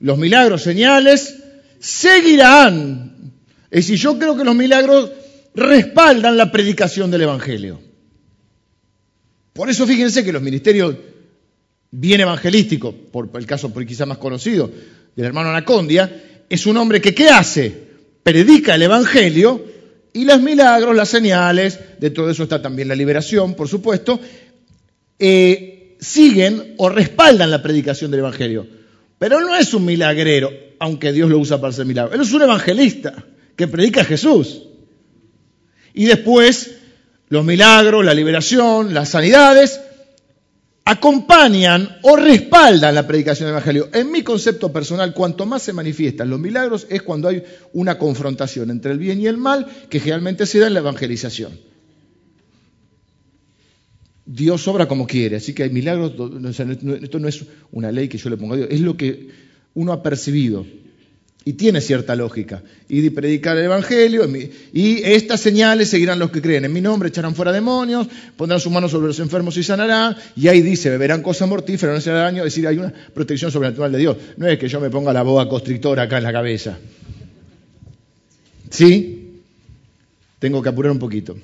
los milagros, señales, seguirán. Es decir, yo creo que los milagros respaldan la predicación del Evangelio. Por eso fíjense que los ministerios bien evangelísticos, por el caso por quizá más conocido del hermano Anacondia, es un hombre que ¿qué hace? Predica el Evangelio y los milagros, las señales, de todo eso está también la liberación, por supuesto, eh, siguen o respaldan la predicación del Evangelio. Pero no es un milagrero, aunque Dios lo usa para hacer milagros. Él es un evangelista que predica a Jesús. Y después los milagros, la liberación, las sanidades acompañan o respaldan la predicación del Evangelio. En mi concepto personal, cuanto más se manifiestan los milagros es cuando hay una confrontación entre el bien y el mal que generalmente se da en la evangelización. Dios obra como quiere, así que hay milagros, esto no es una ley que yo le pongo a Dios, es lo que uno ha percibido. Y tiene cierta lógica. Y predicar el Evangelio, y estas señales seguirán los que creen. En mi nombre echarán fuera demonios, pondrán sus manos sobre los enfermos y sanarán. Y ahí dice, beberán cosas mortíferas, no será daño. Es decir, hay una protección sobrenatural de Dios. No es que yo me ponga la boa constrictora acá en la cabeza. ¿Sí? Tengo que apurar un poquito.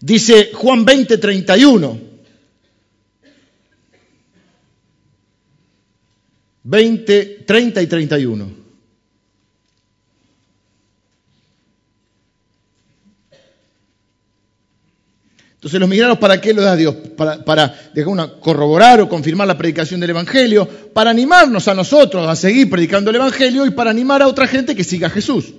Dice Juan 20, 31. 20, 30 y 31. Entonces los milagros, ¿para qué los da Dios? Para, corroborar o confirmar la predicación del Evangelio, para animarnos a nosotros a seguir predicando el Evangelio y para animar a otra gente que siga a Jesús.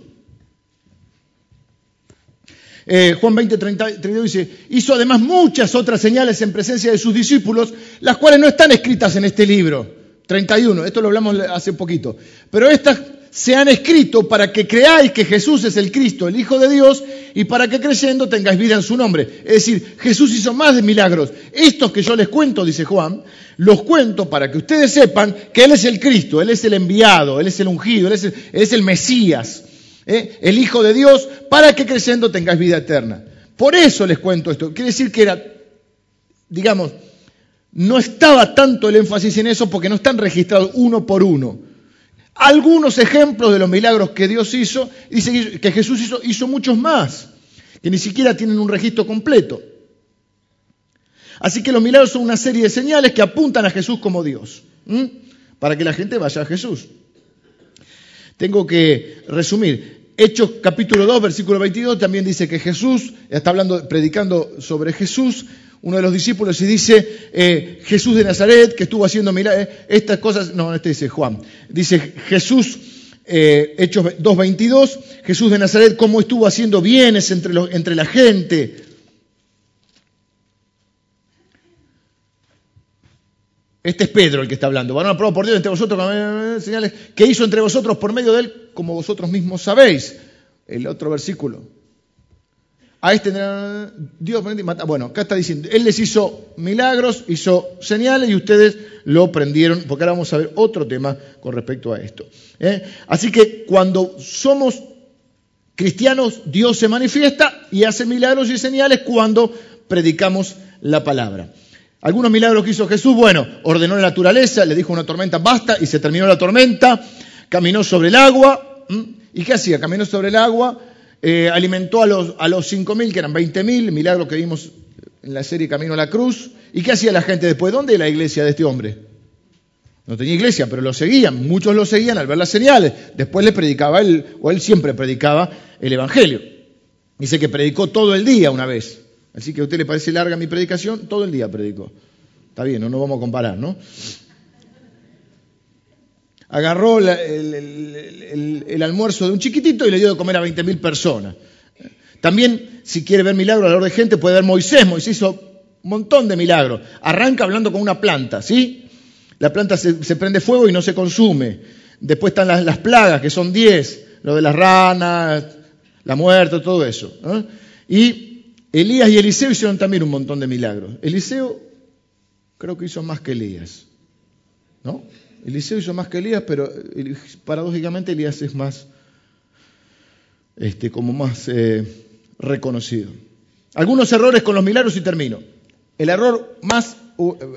Eh, Juan 20, 32 dice, hizo además muchas otras señales en presencia de sus discípulos, las cuales no están escritas en este libro 31, esto lo hablamos hace poquito. Pero estas se han escrito para que creáis que Jesús es el Cristo, el Hijo de Dios, y para que creyendo tengáis vida en su nombre. Es decir, Jesús hizo más de milagros. Estos que yo les cuento, dice Juan, los cuento para que ustedes sepan que Él es el Cristo, Él es el enviado, Él es el ungido, Él es el, Mesías, ¿eh? el Hijo de Dios, para que creyendo tengáis vida eterna. Por eso les cuento esto. Quiere decir que era, digamos, no estaba tanto el énfasis en eso porque no están registrados uno por uno. Algunos ejemplos de los milagros que Dios hizo, dice que Jesús hizo, hizo muchos más, que ni siquiera tienen un registro completo. Así que los milagros son una serie de señales que apuntan a Jesús como Dios, para que la gente vaya a Jesús. Tengo que resumir. Hechos capítulo 2, versículo 22 también dice que Jesús, está hablando, predicando sobre Jesús, uno de los discípulos y dice, eh, Jesús de Nazaret, que estuvo haciendo milagros, eh, estas cosas, no, este dice Juan, dice Jesús, eh, Hechos 2.22, Jesús de Nazaret, cómo estuvo haciendo bienes entre, entre la gente. Este es Pedro el que está hablando. Van a probar por Dios entre vosotros, señales, que hizo entre vosotros por medio de él, como vosotros mismos sabéis. El otro versículo a este Dios bueno, acá está diciendo, Él les hizo milagros, hizo señales y ustedes lo prendieron, porque ahora vamos a ver otro tema con respecto a esto. ¿eh? Así que cuando somos cristianos, Dios se manifiesta y hace milagros y señales cuando predicamos la palabra. Algunos milagros que hizo Jesús, bueno, ordenó la naturaleza, le dijo una tormenta, basta, y se terminó la tormenta, caminó sobre el agua, ¿y qué hacía? Caminó sobre el agua, eh, alimentó a los, a los 5.000, que eran 20.000, milagro que vimos en la serie Camino a la Cruz. ¿Y qué hacía la gente después? ¿Dónde la iglesia de este hombre? No tenía iglesia, pero lo seguían. Muchos lo seguían al ver las señales. Después le predicaba él, o él siempre predicaba el Evangelio. Dice que predicó todo el día una vez. Así que a usted le parece larga mi predicación, todo el día predicó. Está bien, no nos vamos a comparar, ¿no? Agarró el, almuerzo de un chiquitito y le dio de comer a 20.000 personas. También, si quiere ver milagros alrededor de gente, puede ver Moisés. Moisés hizo un montón de milagros. Arranca hablando con una planta, ¿sí? La planta se, prende fuego y no se consume. Después están las, plagas, que son 10, lo de las ranas, la muerte, todo eso. Y Elías y Eliseo hicieron también un montón de milagros. Eliseo creo que hizo más que Elías, ¿no? Eliseo hizo más que Elías, pero eh, paradójicamente Elías es más, este, como más eh, reconocido. Algunos errores con los milagros y termino. El error más,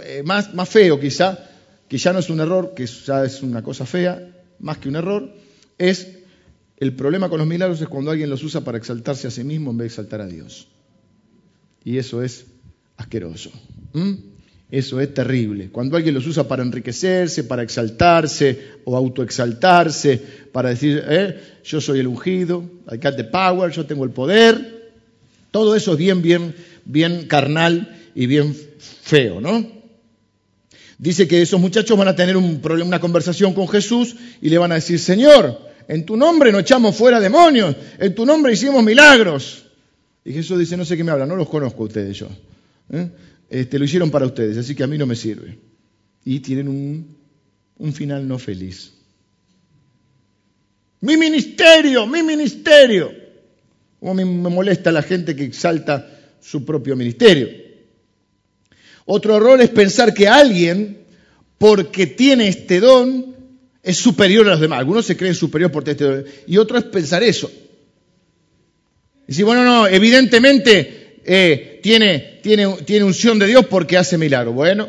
eh, más, más feo quizá, que ya no es un error, que ya es una cosa fea, más que un error, es el problema con los milagros es cuando alguien los usa para exaltarse a sí mismo en vez de exaltar a Dios. Y eso es asqueroso. Eso es terrible. Cuando alguien los usa para enriquecerse, para exaltarse o autoexaltarse, para decir, eh, yo soy el ungido, I got the power, yo tengo el poder. Todo eso es bien, bien, bien carnal y bien feo, ¿no? Dice que esos muchachos van a tener una conversación con Jesús y le van a decir, Señor, en tu nombre no echamos fuera demonios, en tu nombre hicimos milagros. Y Jesús dice, no sé qué me habla, no los conozco a ustedes yo. ¿eh? Este, lo hicieron para ustedes, así que a mí no me sirve. Y tienen un, un final no feliz. Mi ministerio, mi ministerio. Como me, molesta la gente que exalta su propio ministerio. Otro error es pensar que alguien, porque tiene este don, es superior a los demás. Algunos se creen superior por este don. Y otro es pensar eso. Y decir, bueno, no, evidentemente eh, tiene, tiene, tiene unción de Dios porque hace milagro. Bueno,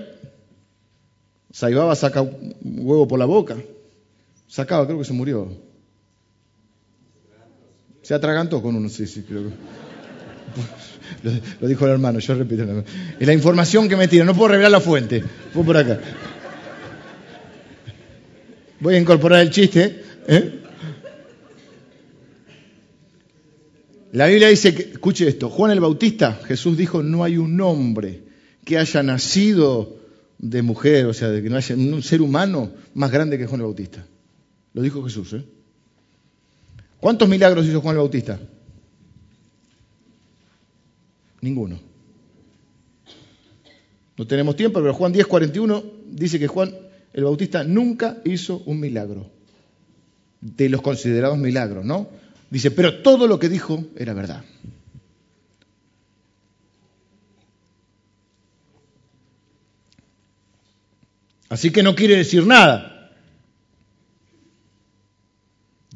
Saibaba saca un huevo por la boca. Sacaba, creo que se murió. Se atragantó con uno, sí, sí, creo que. Lo, dijo el hermano, yo repito. Es la información que me tira, no puedo revelar la fuente. Fue por acá. Voy a incorporar el chiste. ¿eh? La Biblia dice que, escuche esto, Juan el Bautista, Jesús dijo, no hay un hombre que haya nacido de mujer, o sea, de que no haya un ser humano más grande que Juan el Bautista. Lo dijo Jesús. ¿eh? ¿Cuántos milagros hizo Juan el Bautista? Ninguno. No tenemos tiempo, pero Juan 10, 41 dice que Juan el Bautista nunca hizo un milagro, de los considerados milagros, ¿no? Dice, pero todo lo que dijo era verdad. Así que no quiere decir nada.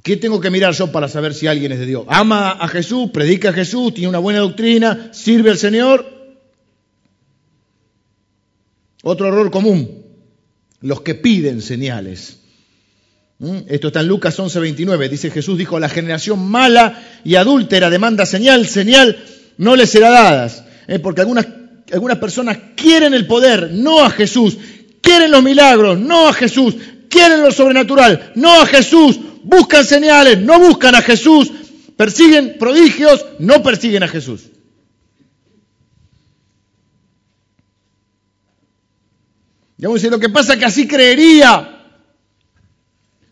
¿Qué tengo que mirar yo para saber si alguien es de Dios? ¿Ama a Jesús? ¿Predica a Jesús? ¿Tiene una buena doctrina? ¿Sirve al Señor? Otro error común los que piden señales. ¿Mm? Esto está en Lucas 11:29. Dice Jesús dijo, la generación mala y adúltera demanda señal, señal no les será dadas. ¿eh? Porque algunas, algunas personas quieren el poder, no a Jesús. Quieren los milagros, no a Jesús. Quieren lo sobrenatural, no a Jesús. Buscan señales, no buscan a Jesús. Persiguen prodigios, no persiguen a Jesús. Digamos, lo que pasa es que así creería.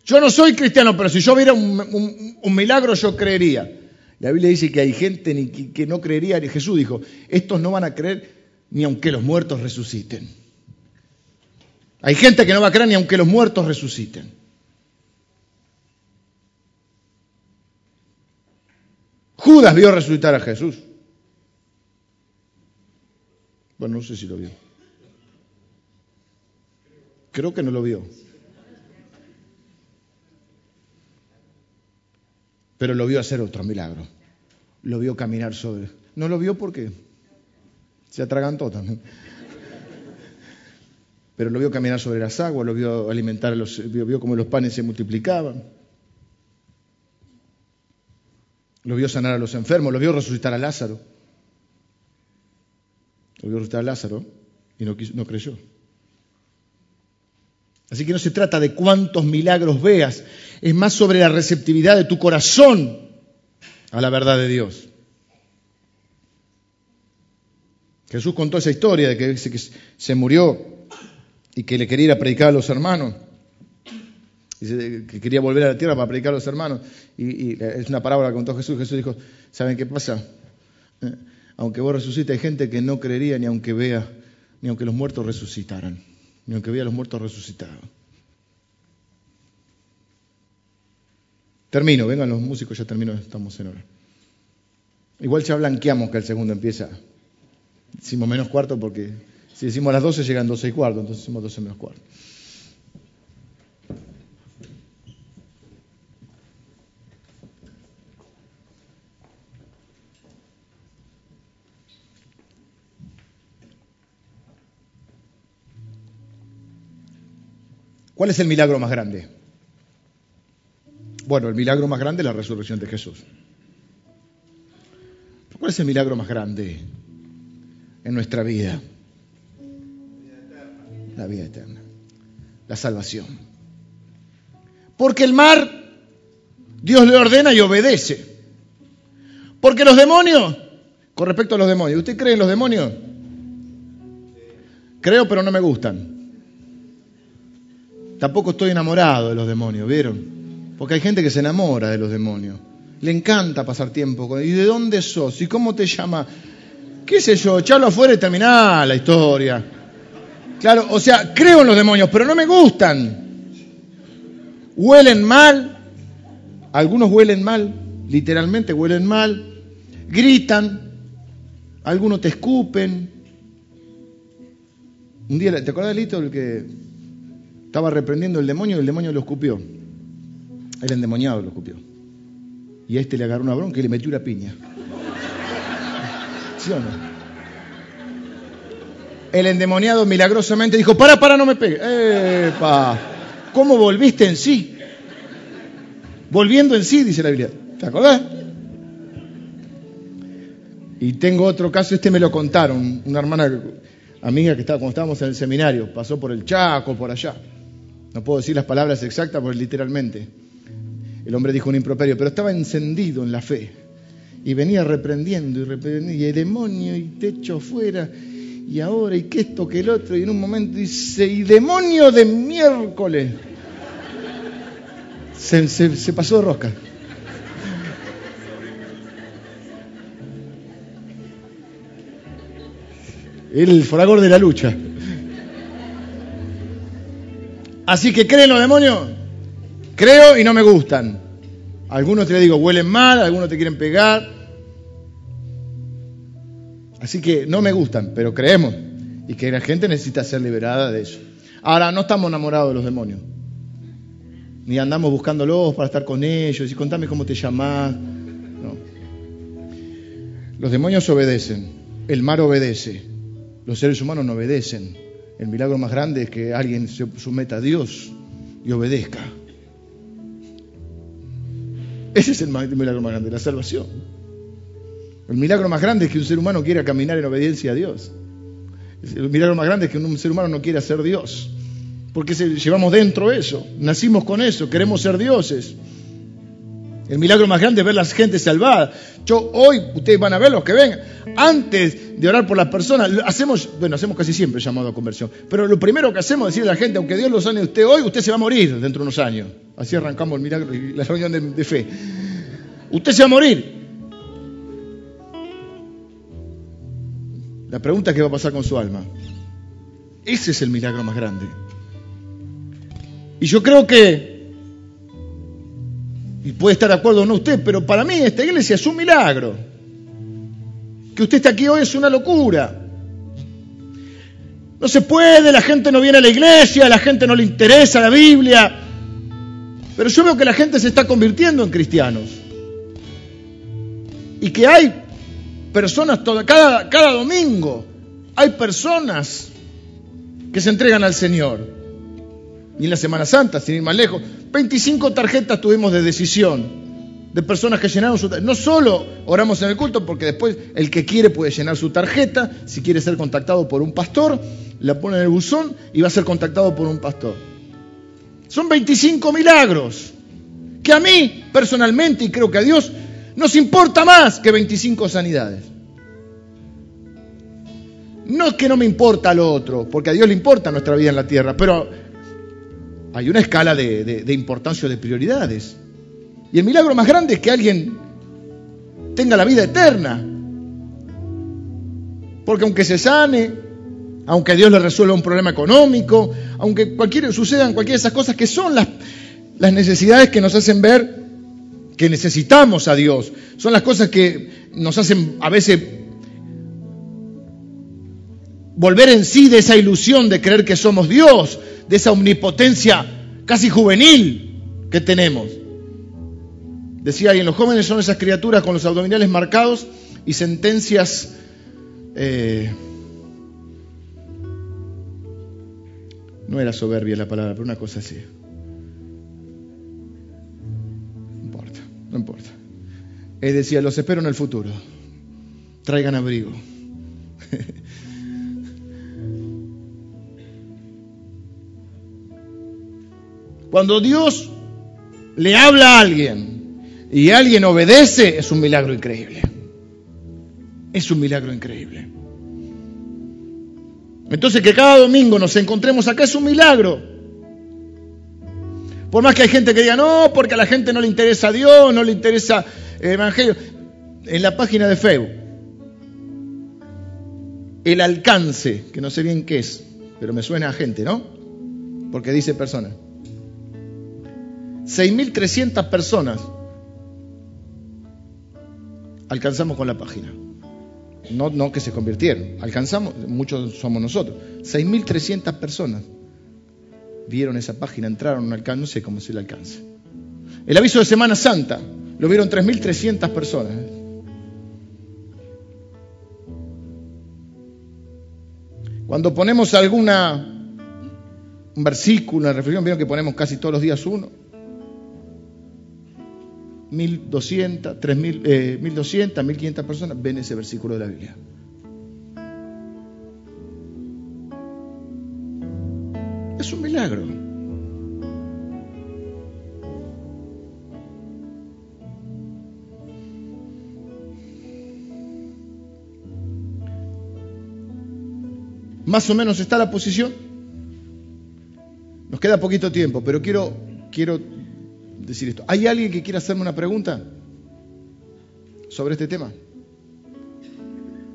Yo no soy cristiano, pero si yo viera un, milagro, yo creería. La Biblia dice que hay gente que, no creería. Jesús dijo, estos no van a creer ni aunque los muertos resuciten. Hay gente que no va a creer ni aunque los muertos resuciten. Judas vio resucitar a Jesús. Bueno, no sé si lo vio. Creo que no lo vio. Pero lo vio hacer otro milagro. Lo vio caminar sobre. No lo vio porque se atragantó también. Pero lo vio caminar sobre las aguas, lo vio alimentar, los, vio, cómo los panes se multiplicaban. Lo vio sanar a los enfermos, lo vio resucitar a Lázaro. Lo vio resucitar a Lázaro y no, no creyó. Así que no se trata de cuántos milagros veas, es más sobre la receptividad de tu corazón a la verdad de Dios. Jesús contó esa historia de que, se murió y que le quería ir a predicar a los hermanos. que quería volver a la tierra para predicar a los hermanos. Y, es una parábola que contó Jesús. Jesús dijo, ¿saben qué pasa? Eh, aunque vos resucites, hay gente que no creería ni aunque vea, ni aunque los muertos resucitaran ni aunque vea los muertos resucitados. Termino, vengan los músicos, ya termino, estamos en hora. Igual ya blanqueamos que el segundo empieza. Decimos menos cuarto porque si decimos las 12 llegan 12 y cuarto, entonces decimos 12 menos cuarto. ¿Cuál es el milagro más grande? Bueno, el milagro más grande es la resurrección de Jesús. ¿Cuál es el milagro más grande en nuestra vida? La vida eterna. La salvación. Porque el mar, Dios le ordena y obedece. Porque los demonios, con respecto a los demonios, ¿usted cree en los demonios? Creo, pero no me gustan. Tampoco estoy enamorado de los demonios, ¿vieron? Porque hay gente que se enamora de los demonios. Le encanta pasar tiempo con. ¿Y de dónde sos? ¿Y cómo te llama? ¿Qué sé yo? Echarlo afuera y terminar la historia. Claro, o sea, creo en los demonios, pero no me gustan. Huelen mal. Algunos huelen mal, literalmente huelen mal. Gritan. Algunos te escupen. Un día, ¿te acuerdas, Lito, el que estaba reprendiendo el demonio y el demonio lo escupió? El endemoniado lo escupió. Y este le agarró una bronca y le metió una piña. ¿Sí o no? El endemoniado milagrosamente dijo, para, para, no me pegue. ¡Epa! ¿Cómo volviste en sí? Volviendo en sí, dice la Biblia. ¿Te acordás? Y tengo otro caso, este me lo contaron, una hermana amiga que estaba cuando estábamos en el seminario, pasó por el Chaco, por allá. No puedo decir las palabras exactas, porque literalmente. El hombre dijo un improperio, pero estaba encendido en la fe. Y venía reprendiendo y reprendiendo, y demonio, y te echo fuera, y ahora, y que esto, que el otro, y en un momento dice, y demonio de miércoles. Se, se pasó de rosca. El fragor de la lucha. Así que creen los demonios. Creo y no me gustan. Algunos te digo, huelen mal, algunos te quieren pegar. Así que no me gustan, pero creemos. Y que la gente necesita ser liberada de eso. Ahora, no estamos enamorados de los demonios. Ni andamos buscándolos para estar con ellos y contame cómo te llamás. No. Los demonios obedecen. El mar obedece. Los seres humanos no obedecen. El milagro más grande es que alguien se someta a Dios y obedezca. Ese es el milagro más grande, la salvación. El milagro más grande es que un ser humano quiera caminar en obediencia a Dios. El milagro más grande es que un ser humano no quiera ser Dios. Porque llevamos dentro eso, nacimos con eso, queremos ser dioses. El milagro más grande es ver a la gente salvada. Yo hoy, ustedes van a ver los que ven, antes de orar por las personas, hacemos, bueno, hacemos casi siempre llamado a conversión, pero lo primero que hacemos es decirle a la gente, aunque Dios lo sane usted hoy, usted se va a morir dentro de unos años. Así arrancamos el milagro y la reunión de, de fe. Usted se va a morir. La pregunta es qué va a pasar con su alma. Ese es el milagro más grande. Y yo creo que y puede estar de acuerdo o no usted, pero para mí esta iglesia es un milagro. Que usted esté aquí hoy es una locura. No se puede, la gente no viene a la iglesia, la gente no le interesa la Biblia. Pero yo veo que la gente se está convirtiendo en cristianos. Y que hay personas, toda, cada, cada domingo, hay personas que se entregan al Señor y en la Semana Santa, sin ir más lejos. 25 tarjetas tuvimos de decisión, de personas que llenaron su tarjeta. No solo oramos en el culto, porque después el que quiere puede llenar su tarjeta, si quiere ser contactado por un pastor, la pone en el buzón y va a ser contactado por un pastor. Son 25 milagros, que a mí personalmente, y creo que a Dios, nos importa más que 25 sanidades. No es que no me importa lo otro, porque a Dios le importa nuestra vida en la tierra, pero hay una escala de, importancia o de prioridades. Y el milagro más grande es que alguien tenga la vida eterna. Porque aunque se sane, aunque Dios le resuelva un problema económico, aunque sucedan cualquiera de esas cosas que son las necesidades que nos hacen ver que necesitamos a Dios, son las cosas que nos hacen a veces volver en sí de esa ilusión de creer que somos Dios, de esa omnipotencia casi juvenil que tenemos. Decía alguien, los jóvenes son esas criaturas con los abdominales marcados y sentencias eh, No era soberbia la palabra, pero una cosa así. No importa, no importa. Él decía, los espero en el futuro. Traigan abrigo. Cuando Dios le habla a alguien y alguien obedece, es un milagro increíble. Es un milagro increíble. Entonces que cada domingo nos encontremos acá es un milagro. Por más que hay gente que diga, no, porque a la gente no le interesa Dios, no le interesa el Evangelio. En la página de Facebook, el alcance, que no sé bien qué es, pero me suena a gente, ¿no? Porque dice personas. 6.300 personas alcanzamos con la página. No, no que se convirtieron, alcanzamos, muchos somos nosotros. 6.300 personas vieron esa página, entraron, alcance, no sé cómo se le alcanza. El aviso de Semana Santa lo vieron 3.300 personas. Cuando ponemos alguna un versículo, una reflexión, vieron que ponemos casi todos los días uno. 1200, 3000, eh, 1200, 1500 personas ven ese versículo de la Biblia. Es un milagro. Más o menos está la posición. Nos queda poquito tiempo, pero quiero, quiero decir esto. ¿Hay alguien que quiera hacerme una pregunta sobre este tema?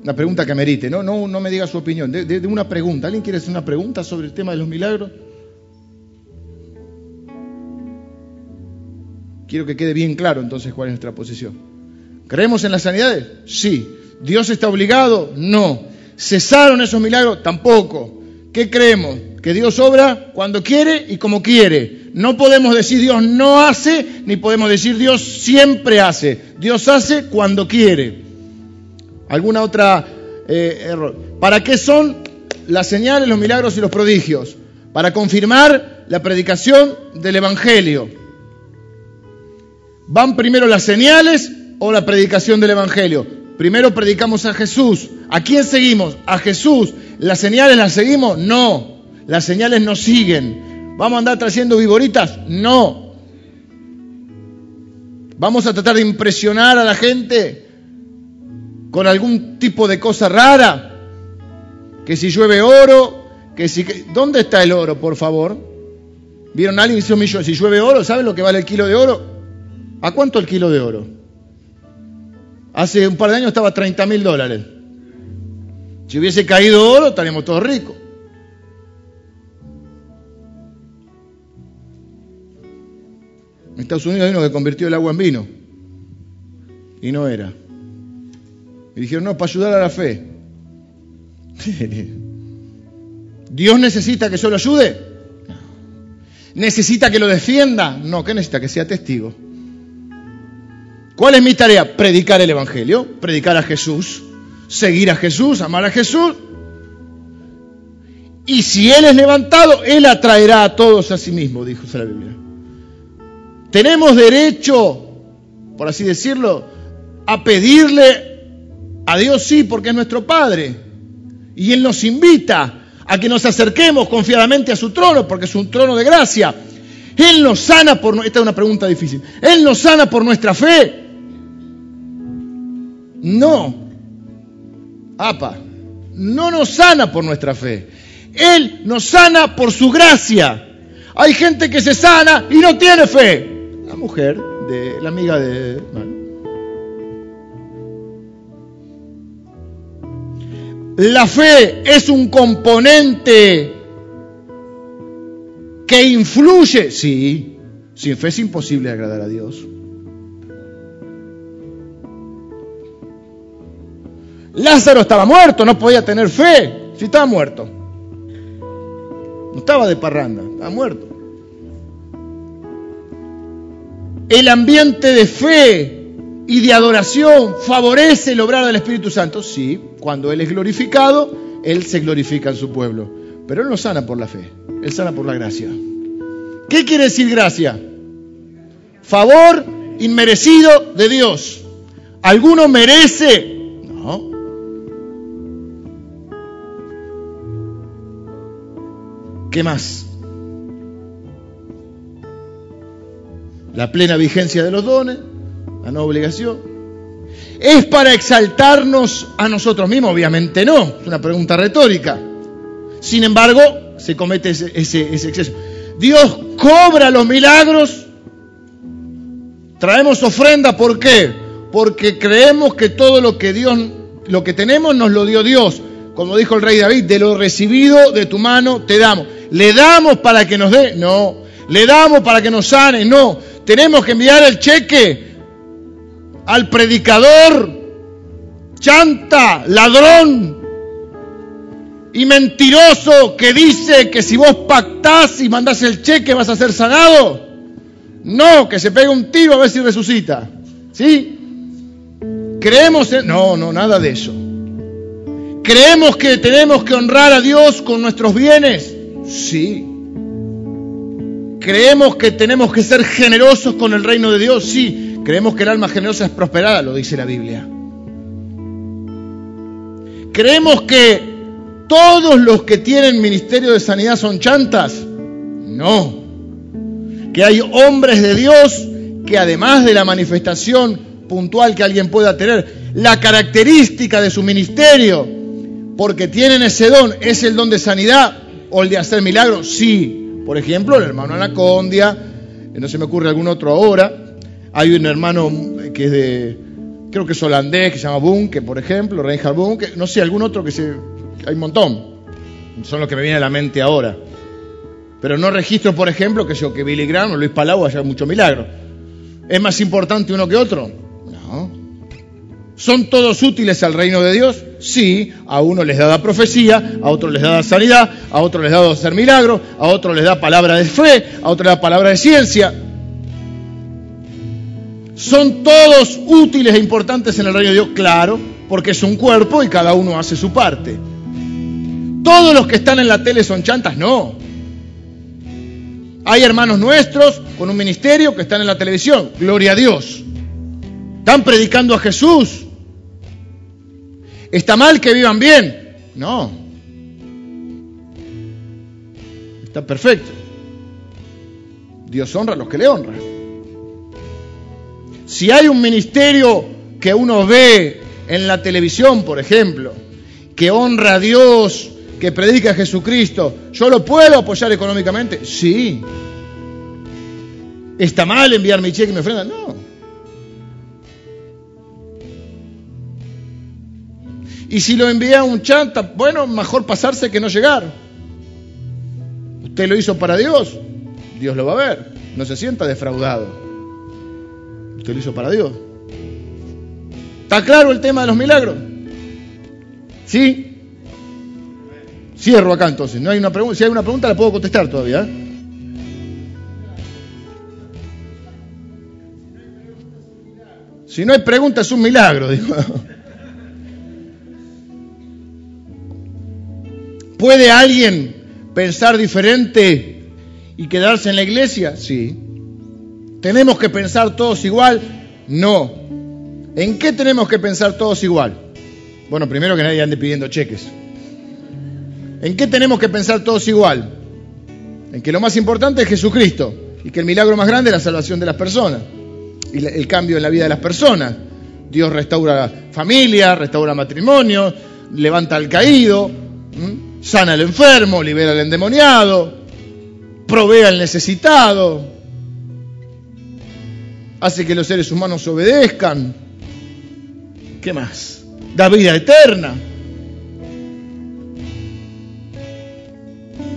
Una pregunta que merite, no, no, no me diga su opinión, de, una pregunta. ¿Alguien quiere hacer una pregunta sobre el tema de los milagros? Quiero que quede bien claro entonces cuál es nuestra posición. ¿Creemos en las sanidades? Sí. ¿Dios está obligado? No. ¿Cesaron esos milagros? Tampoco. ¿Qué creemos? Que Dios obra cuando quiere y como quiere. No podemos decir Dios no hace, ni podemos decir Dios siempre hace. Dios hace cuando quiere. ¿Alguna otra eh, error? ¿Para qué son las señales, los milagros y los prodigios? Para confirmar la predicación del Evangelio. ¿Van primero las señales o la predicación del Evangelio? Primero predicamos a Jesús. ¿A quién seguimos? A Jesús. ¿Las señales las seguimos? No. Las señales nos siguen. ¿Vamos a andar trayendo viboritas? No. ¿Vamos a tratar de impresionar a la gente con algún tipo de cosa rara? Que si llueve oro, que si... ¿Dónde está el oro, por favor? ¿Vieron a alguien que hizo Si llueve oro, ¿saben lo que vale el kilo de oro? ¿A cuánto el kilo de oro? Hace un par de años estaba a 30 mil dólares. Si hubiese caído oro, estaríamos todos ricos. En Estados Unidos hay uno que convirtió el agua en vino. Y no era. Y dijeron, no, para ayudar a la fe. ¿Dios necesita que yo lo ayude? ¿Necesita que lo defienda? No, ¿qué necesita? Que sea testigo. ¿Cuál es mi tarea? Predicar el Evangelio, predicar a Jesús seguir a Jesús, amar a Jesús. Y si Él es levantado, Él atraerá a todos a sí mismo, dijo la Biblia. Tenemos derecho, por así decirlo, a pedirle a Dios sí, porque es nuestro Padre. Y Él nos invita a que nos acerquemos confiadamente a su trono, porque es un trono de gracia. Él nos sana por... Esta es una pregunta difícil. ¿Él nos sana por nuestra fe? No. Apa, no nos sana por nuestra fe. Él nos sana por su gracia. Hay gente que se sana y no tiene fe. La mujer de la amiga de La fe es un componente que influye. Sí, sin fe es imposible agradar a Dios. Lázaro estaba muerto, no podía tener fe. Si estaba muerto. No estaba de parranda, estaba muerto. El ambiente de fe y de adoración favorece el obrar del Espíritu Santo. Sí, cuando Él es glorificado, Él se glorifica en su pueblo. Pero Él no sana por la fe, Él sana por la gracia. ¿Qué quiere decir gracia? Favor inmerecido de Dios. ¿Alguno merece? No. ¿Qué más? La plena vigencia de los dones, la no obligación. ¿Es para exaltarnos a nosotros mismos? Obviamente no, es una pregunta retórica. Sin embargo, se comete ese, ese exceso. Dios cobra los milagros. Traemos ofrenda, ¿por qué? Porque creemos que todo lo que Dios, lo que tenemos nos lo dio Dios. Como dijo el rey David, de lo recibido de tu mano te damos. ¿Le damos para que nos dé? No. ¿Le damos para que nos sane? No. Tenemos que enviar el cheque al predicador, chanta, ladrón y mentiroso que dice que si vos pactás y mandás el cheque vas a ser sanado. No, que se pegue un tiro a ver si resucita. ¿Sí? Creemos en... No, no, nada de eso. ¿Creemos que tenemos que honrar a Dios con nuestros bienes? Sí. ¿Creemos que tenemos que ser generosos con el reino de Dios? Sí. ¿Creemos que el alma generosa es prosperada? Lo dice la Biblia. ¿Creemos que todos los que tienen ministerio de sanidad son chantas? No. ¿Que hay hombres de Dios que además de la manifestación puntual que alguien pueda tener, la característica de su ministerio, porque tienen ese don, es el don de sanidad o el de hacer milagros? Sí. Por ejemplo, el hermano Anacondia, eh, no se me ocurre algún otro ahora. Hay un hermano que es de, creo que es holandés, que se llama Bunke, por ejemplo, Reinhard Bunke, no sé, algún otro que se, hay un montón. Son los que me vienen a la mente ahora. Pero no registro, por ejemplo, que yo que Billy Graham o Luis Palau haya mucho milagro. ¿Es más importante uno que otro? ¿Son todos útiles al reino de Dios? Sí, a uno les da profecía, a otro les da sanidad, a otro les da hacer milagros, a otro les da palabra de fe, a otro les da palabra de ciencia. ¿Son todos útiles e importantes en el reino de Dios? Claro, porque es un cuerpo y cada uno hace su parte. ¿Todos los que están en la tele son chantas? No. Hay hermanos nuestros con un ministerio que están en la televisión. Gloria a Dios. Están predicando a Jesús. ¿Está mal que vivan bien? No. Está perfecto. Dios honra a los que le honran. Si hay un ministerio que uno ve en la televisión, por ejemplo, que honra a Dios, que predica a Jesucristo, ¿yo lo puedo apoyar económicamente? Sí. ¿Está mal enviar mi cheque y mi ofrenda? No. Y si lo envía un chanta, bueno, mejor pasarse que no llegar. Usted lo hizo para Dios, Dios lo va a ver. No se sienta defraudado. Usted lo hizo para Dios. ¿Está claro el tema de los milagros? ¿Sí? Cierro acá entonces. No hay una pregunta. Si hay una pregunta la puedo contestar todavía. ¿eh? Si no hay pregunta es un milagro, dijo. ¿Puede alguien pensar diferente y quedarse en la iglesia? Sí. ¿Tenemos que pensar todos igual? No. ¿En qué tenemos que pensar todos igual? Bueno, primero que nadie ande pidiendo cheques. ¿En qué tenemos que pensar todos igual? En que lo más importante es Jesucristo y que el milagro más grande es la salvación de las personas y el cambio en la vida de las personas. Dios restaura familia, restaura matrimonio, levanta al caído sana al enfermo, libera al endemoniado, provee al necesitado, hace que los seres humanos obedezcan. ¿Qué más? Da vida eterna.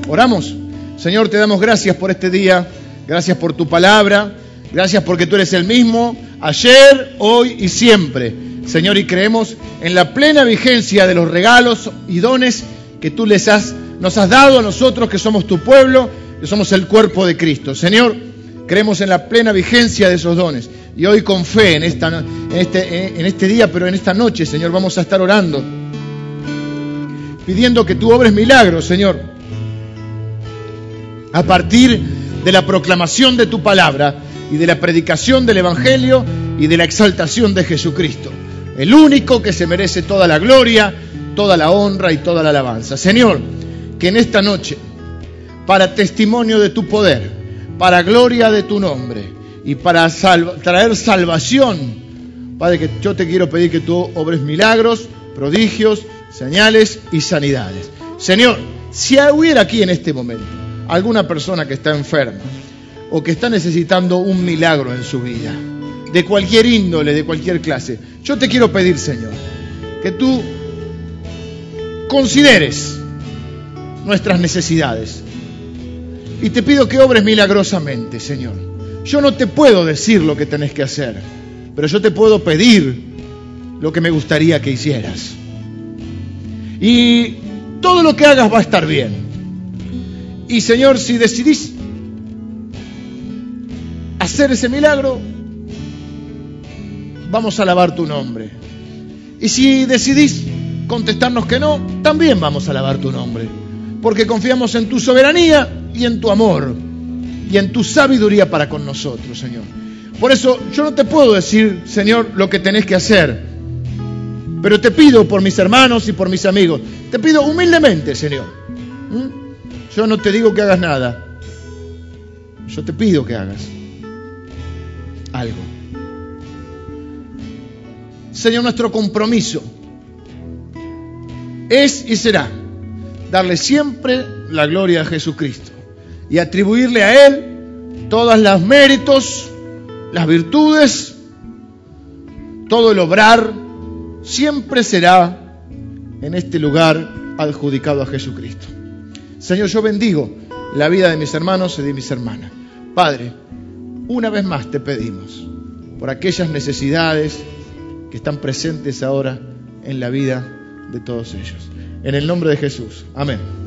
Oramos. Señor, te damos gracias por este día, gracias por tu palabra, gracias porque tú eres el mismo ayer, hoy y siempre. Señor, y creemos en la plena vigencia de los regalos y dones que tú les has, nos has dado a nosotros que somos tu pueblo, que somos el cuerpo de Cristo. Señor, creemos en la plena vigencia de esos dones. Y hoy con fe en, esta, este, en este día, pero en esta noche, Señor, vamos a estar orando, pidiendo que tú obres milagros, Señor. a partir de la proclamación de tu palabra y de la predicación del Evangelio y de la exaltación de Jesucristo, el único que se merece toda la gloria, toda la honra y toda la alabanza. Señor, que en esta noche, para testimonio de tu poder, para gloria de tu nombre y para traer salvación, Padre, que yo te quiero pedir que tú obres milagros, prodigios, señales y sanidades. Señor, si hubiera aquí en este momento alguna persona que está enferma o que está necesitando un milagro en su vida, de cualquier índole, de cualquier clase, yo te quiero pedir, Señor, que tú consideres nuestras necesidades. Y te pido que obres milagrosamente, Señor. Yo no te puedo decir lo que tenés que hacer, pero yo te puedo pedir lo que me gustaría que hicieras. Y todo lo que hagas va a estar bien. Y Señor, si decidís hacer ese milagro, vamos a alabar tu nombre. Y si decidís contestarnos que no, también vamos a alabar tu nombre. Porque confiamos en tu soberanía y en tu amor y en tu sabiduría para con nosotros, Señor. Por eso yo no te puedo decir, Señor, lo que tenés que hacer. Pero te pido por mis hermanos y por mis amigos. Te pido humildemente, Señor. ¿Mm? Yo no te digo que hagas nada. Yo te pido que hagas algo. Señor, nuestro compromiso es y será darle siempre la gloria a Jesucristo y atribuirle a Él todos los méritos, las virtudes, todo el obrar, siempre será en este lugar adjudicado a Jesucristo. Señor, yo bendigo la vida de mis hermanos y de mis hermanas. Padre, una vez más te pedimos por aquellas necesidades que están presentes ahora en la vida de todos ellos. En el nombre de Jesús. Amén.